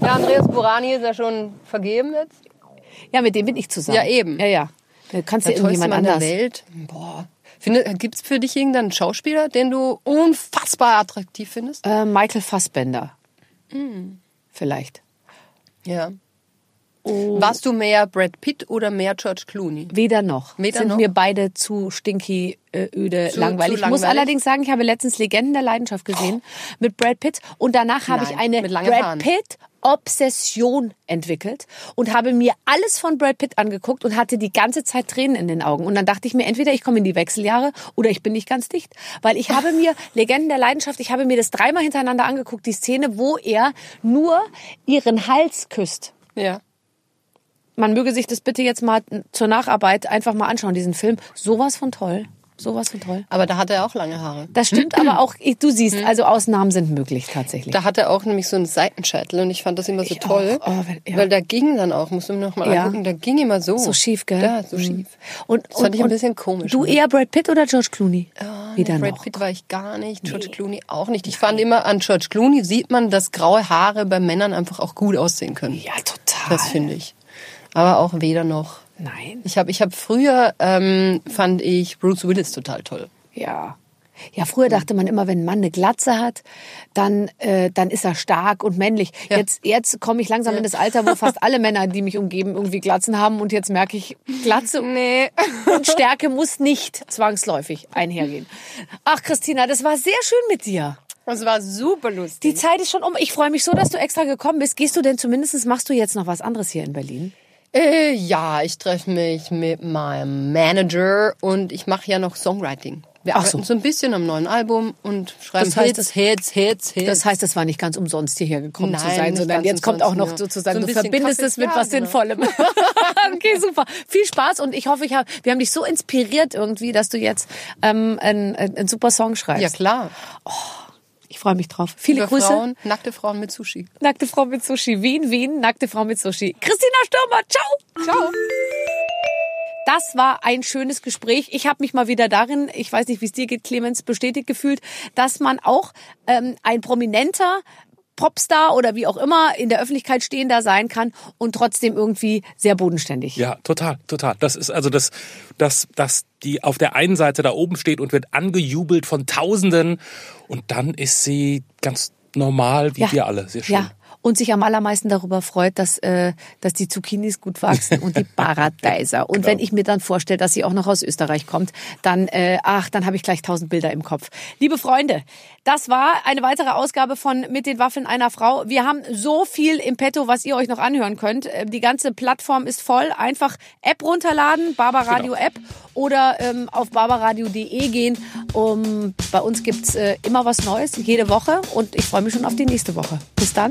[SPEAKER 3] ja, Andreas Burani ist ja schon vergeben jetzt.
[SPEAKER 1] Ja, mit dem bin ich zusammen.
[SPEAKER 3] Ja, eben.
[SPEAKER 1] Ja, ja. Da kannst du
[SPEAKER 3] tollste
[SPEAKER 1] irgendjemand
[SPEAKER 3] Mann
[SPEAKER 1] anders.
[SPEAKER 3] der Welt. Boah. Gibt es für dich irgendeinen Schauspieler, den du unfassbar attraktiv findest?
[SPEAKER 1] Äh, Michael Fassbender.
[SPEAKER 3] Hm.
[SPEAKER 1] Vielleicht.
[SPEAKER 3] Ja. Warst du mehr Brad Pitt oder mehr George Clooney?
[SPEAKER 1] Weder noch.
[SPEAKER 3] Weder
[SPEAKER 1] Sind
[SPEAKER 3] noch?
[SPEAKER 1] mir beide zu stinky, äh, öde,
[SPEAKER 3] Zu-
[SPEAKER 1] langweilig.
[SPEAKER 3] zu
[SPEAKER 1] Ich muss
[SPEAKER 3] langweilig?
[SPEAKER 1] allerdings sagen, ich habe letztens Legenden der Leidenschaft gesehen mit Brad Pitt und danach habe ich eine Brad
[SPEAKER 3] Haaren.
[SPEAKER 1] Pitt Obsession entwickelt und habe mir alles von Brad Pitt angeguckt und hatte die ganze Zeit Tränen in den Augen. Und dann dachte ich mir, entweder ich komme in die Wechseljahre oder ich bin nicht ganz dicht. Weil ich habe mir Legenden der Leidenschaft, ich habe mir das dreimal hintereinander angeguckt, die Szene, wo er nur ihren Hals küsst
[SPEAKER 3] Ja.
[SPEAKER 1] man möge sich das bitte jetzt mal zur Nacharbeit einfach mal anschauen, diesen Film. Sowas von toll. Sowas von toll.
[SPEAKER 3] Aber da hat er auch lange Haare.
[SPEAKER 1] Das stimmt aber auch, du siehst, also Ausnahmen sind möglich tatsächlich.
[SPEAKER 3] Da hat er auch nämlich so einen Seitenscheitel und ich fand das immer so
[SPEAKER 1] Ich
[SPEAKER 3] toll.
[SPEAKER 1] auch. Oh, wenn- ja.
[SPEAKER 3] Weil da ging dann auch, musst du mir noch mal
[SPEAKER 1] Ja.
[SPEAKER 3] angucken, da ging immer so.
[SPEAKER 1] so schief, gell?
[SPEAKER 3] Ja, so
[SPEAKER 1] Mhm.
[SPEAKER 3] schief.
[SPEAKER 1] Und,
[SPEAKER 3] Das fand
[SPEAKER 1] und,
[SPEAKER 3] ich ein bisschen komisch,
[SPEAKER 1] Du
[SPEAKER 3] ne?
[SPEAKER 1] eher Brad Pitt oder George Clooney? Wieder
[SPEAKER 3] Brad
[SPEAKER 1] noch.
[SPEAKER 3] Pitt war ich gar nicht, George Clooney auch nicht. Ich fand immer, an George Clooney sieht man, dass graue Haare bei Männern einfach auch gut aussehen können.
[SPEAKER 1] Ja, total.
[SPEAKER 3] Das finde ich. Aber auch weder noch.
[SPEAKER 1] Nein.
[SPEAKER 3] Ich habe ich hab früher, ähm, fand ich Bruce Willis total toll.
[SPEAKER 1] Ja. Ja, früher dachte man immer, wenn ein Mann eine Glatze hat, dann, äh, dann ist er stark und männlich.
[SPEAKER 3] Ja.
[SPEAKER 1] Jetzt, jetzt komme ich langsam in das Alter, wo fast alle Männer, die mich umgeben, irgendwie Glatzen haben und jetzt merke ich, Glatze
[SPEAKER 3] Nee.
[SPEAKER 1] und Stärke muss nicht zwangsläufig einhergehen. Ach, Christina, das war sehr schön mit dir.
[SPEAKER 3] Das war super lustig.
[SPEAKER 1] Die Zeit ist schon um. Ich freue mich so, dass du extra gekommen bist. Gehst du denn zumindest, machst du jetzt noch was anderes hier in Berlin?
[SPEAKER 3] Äh, ja, ich treffe mich mit meinem Manager und ich mache ja noch Songwriting. Wir
[SPEAKER 1] Ach
[SPEAKER 3] arbeiten
[SPEAKER 1] so.
[SPEAKER 3] so. ein bisschen am neuen Album und schreiben
[SPEAKER 1] Das heißt,
[SPEAKER 3] Hits, Hits, Hits, Hits.
[SPEAKER 1] Das heißt, es war nicht ganz umsonst hierher gekommen
[SPEAKER 3] Nein,
[SPEAKER 1] zu sein, sondern jetzt kommt auch noch
[SPEAKER 3] ja.
[SPEAKER 1] sozusagen,
[SPEAKER 3] So
[SPEAKER 1] du verbindest
[SPEAKER 3] Kaffee-
[SPEAKER 1] es mit
[SPEAKER 3] ja,
[SPEAKER 1] was
[SPEAKER 3] genau.
[SPEAKER 1] Sinnvollem. okay, super. Viel Spaß und ich hoffe, ich hab, wir haben dich so inspiriert irgendwie, dass du jetzt ähm, einen, einen, super Song schreibst.
[SPEAKER 3] ja klar.
[SPEAKER 1] Ich freue mich drauf. Viele
[SPEAKER 3] Über
[SPEAKER 1] Grüße.
[SPEAKER 3] Frauen, nackte Frauen mit Sushi.
[SPEAKER 1] Nackte Frau mit Sushi. Wien, Wien, nackte Frau mit Sushi. Christina Stürmer, ciao.
[SPEAKER 3] Ciao.
[SPEAKER 1] Das war ein schönes Gespräch. Ich habe mich mal wieder darin, ich weiß nicht, wie es dir geht, Clemens, bestätigt gefühlt, dass man auch ähm, ein prominenter Popstar oder wie auch immer in der Öffentlichkeit stehender sein kann und trotzdem irgendwie sehr bodenständig.
[SPEAKER 2] Ja, total, total. Das ist also das, das, das die auf der einen Seite da oben steht und wird angejubelt von Tausenden und dann ist sie ganz normal wie
[SPEAKER 1] Ja.
[SPEAKER 2] wir alle. Sehr schön.
[SPEAKER 1] Ja. Und sich am allermeisten darüber freut, dass, äh, dass die Zucchinis gut wachsen und die Paradeiser. Und wenn ich mir dann vorstelle, dass sie auch noch aus Österreich kommt, dann, äh, ach, dann habe ich gleich tausend Bilder im Kopf. Liebe Freunde, das war eine weitere Ausgabe von Mit den Waffeln einer Frau. Wir haben so viel im Petto, was ihr euch noch anhören könnt. Äh, Die ganze Plattform ist voll. Einfach App runterladen, Barbaradio App oder ähm, auf barbaradio.de gehen. Um, bei uns gibt's äh, immer was Neues, jede Woche. Und ich freue mich schon auf die nächste Woche. Bis dann,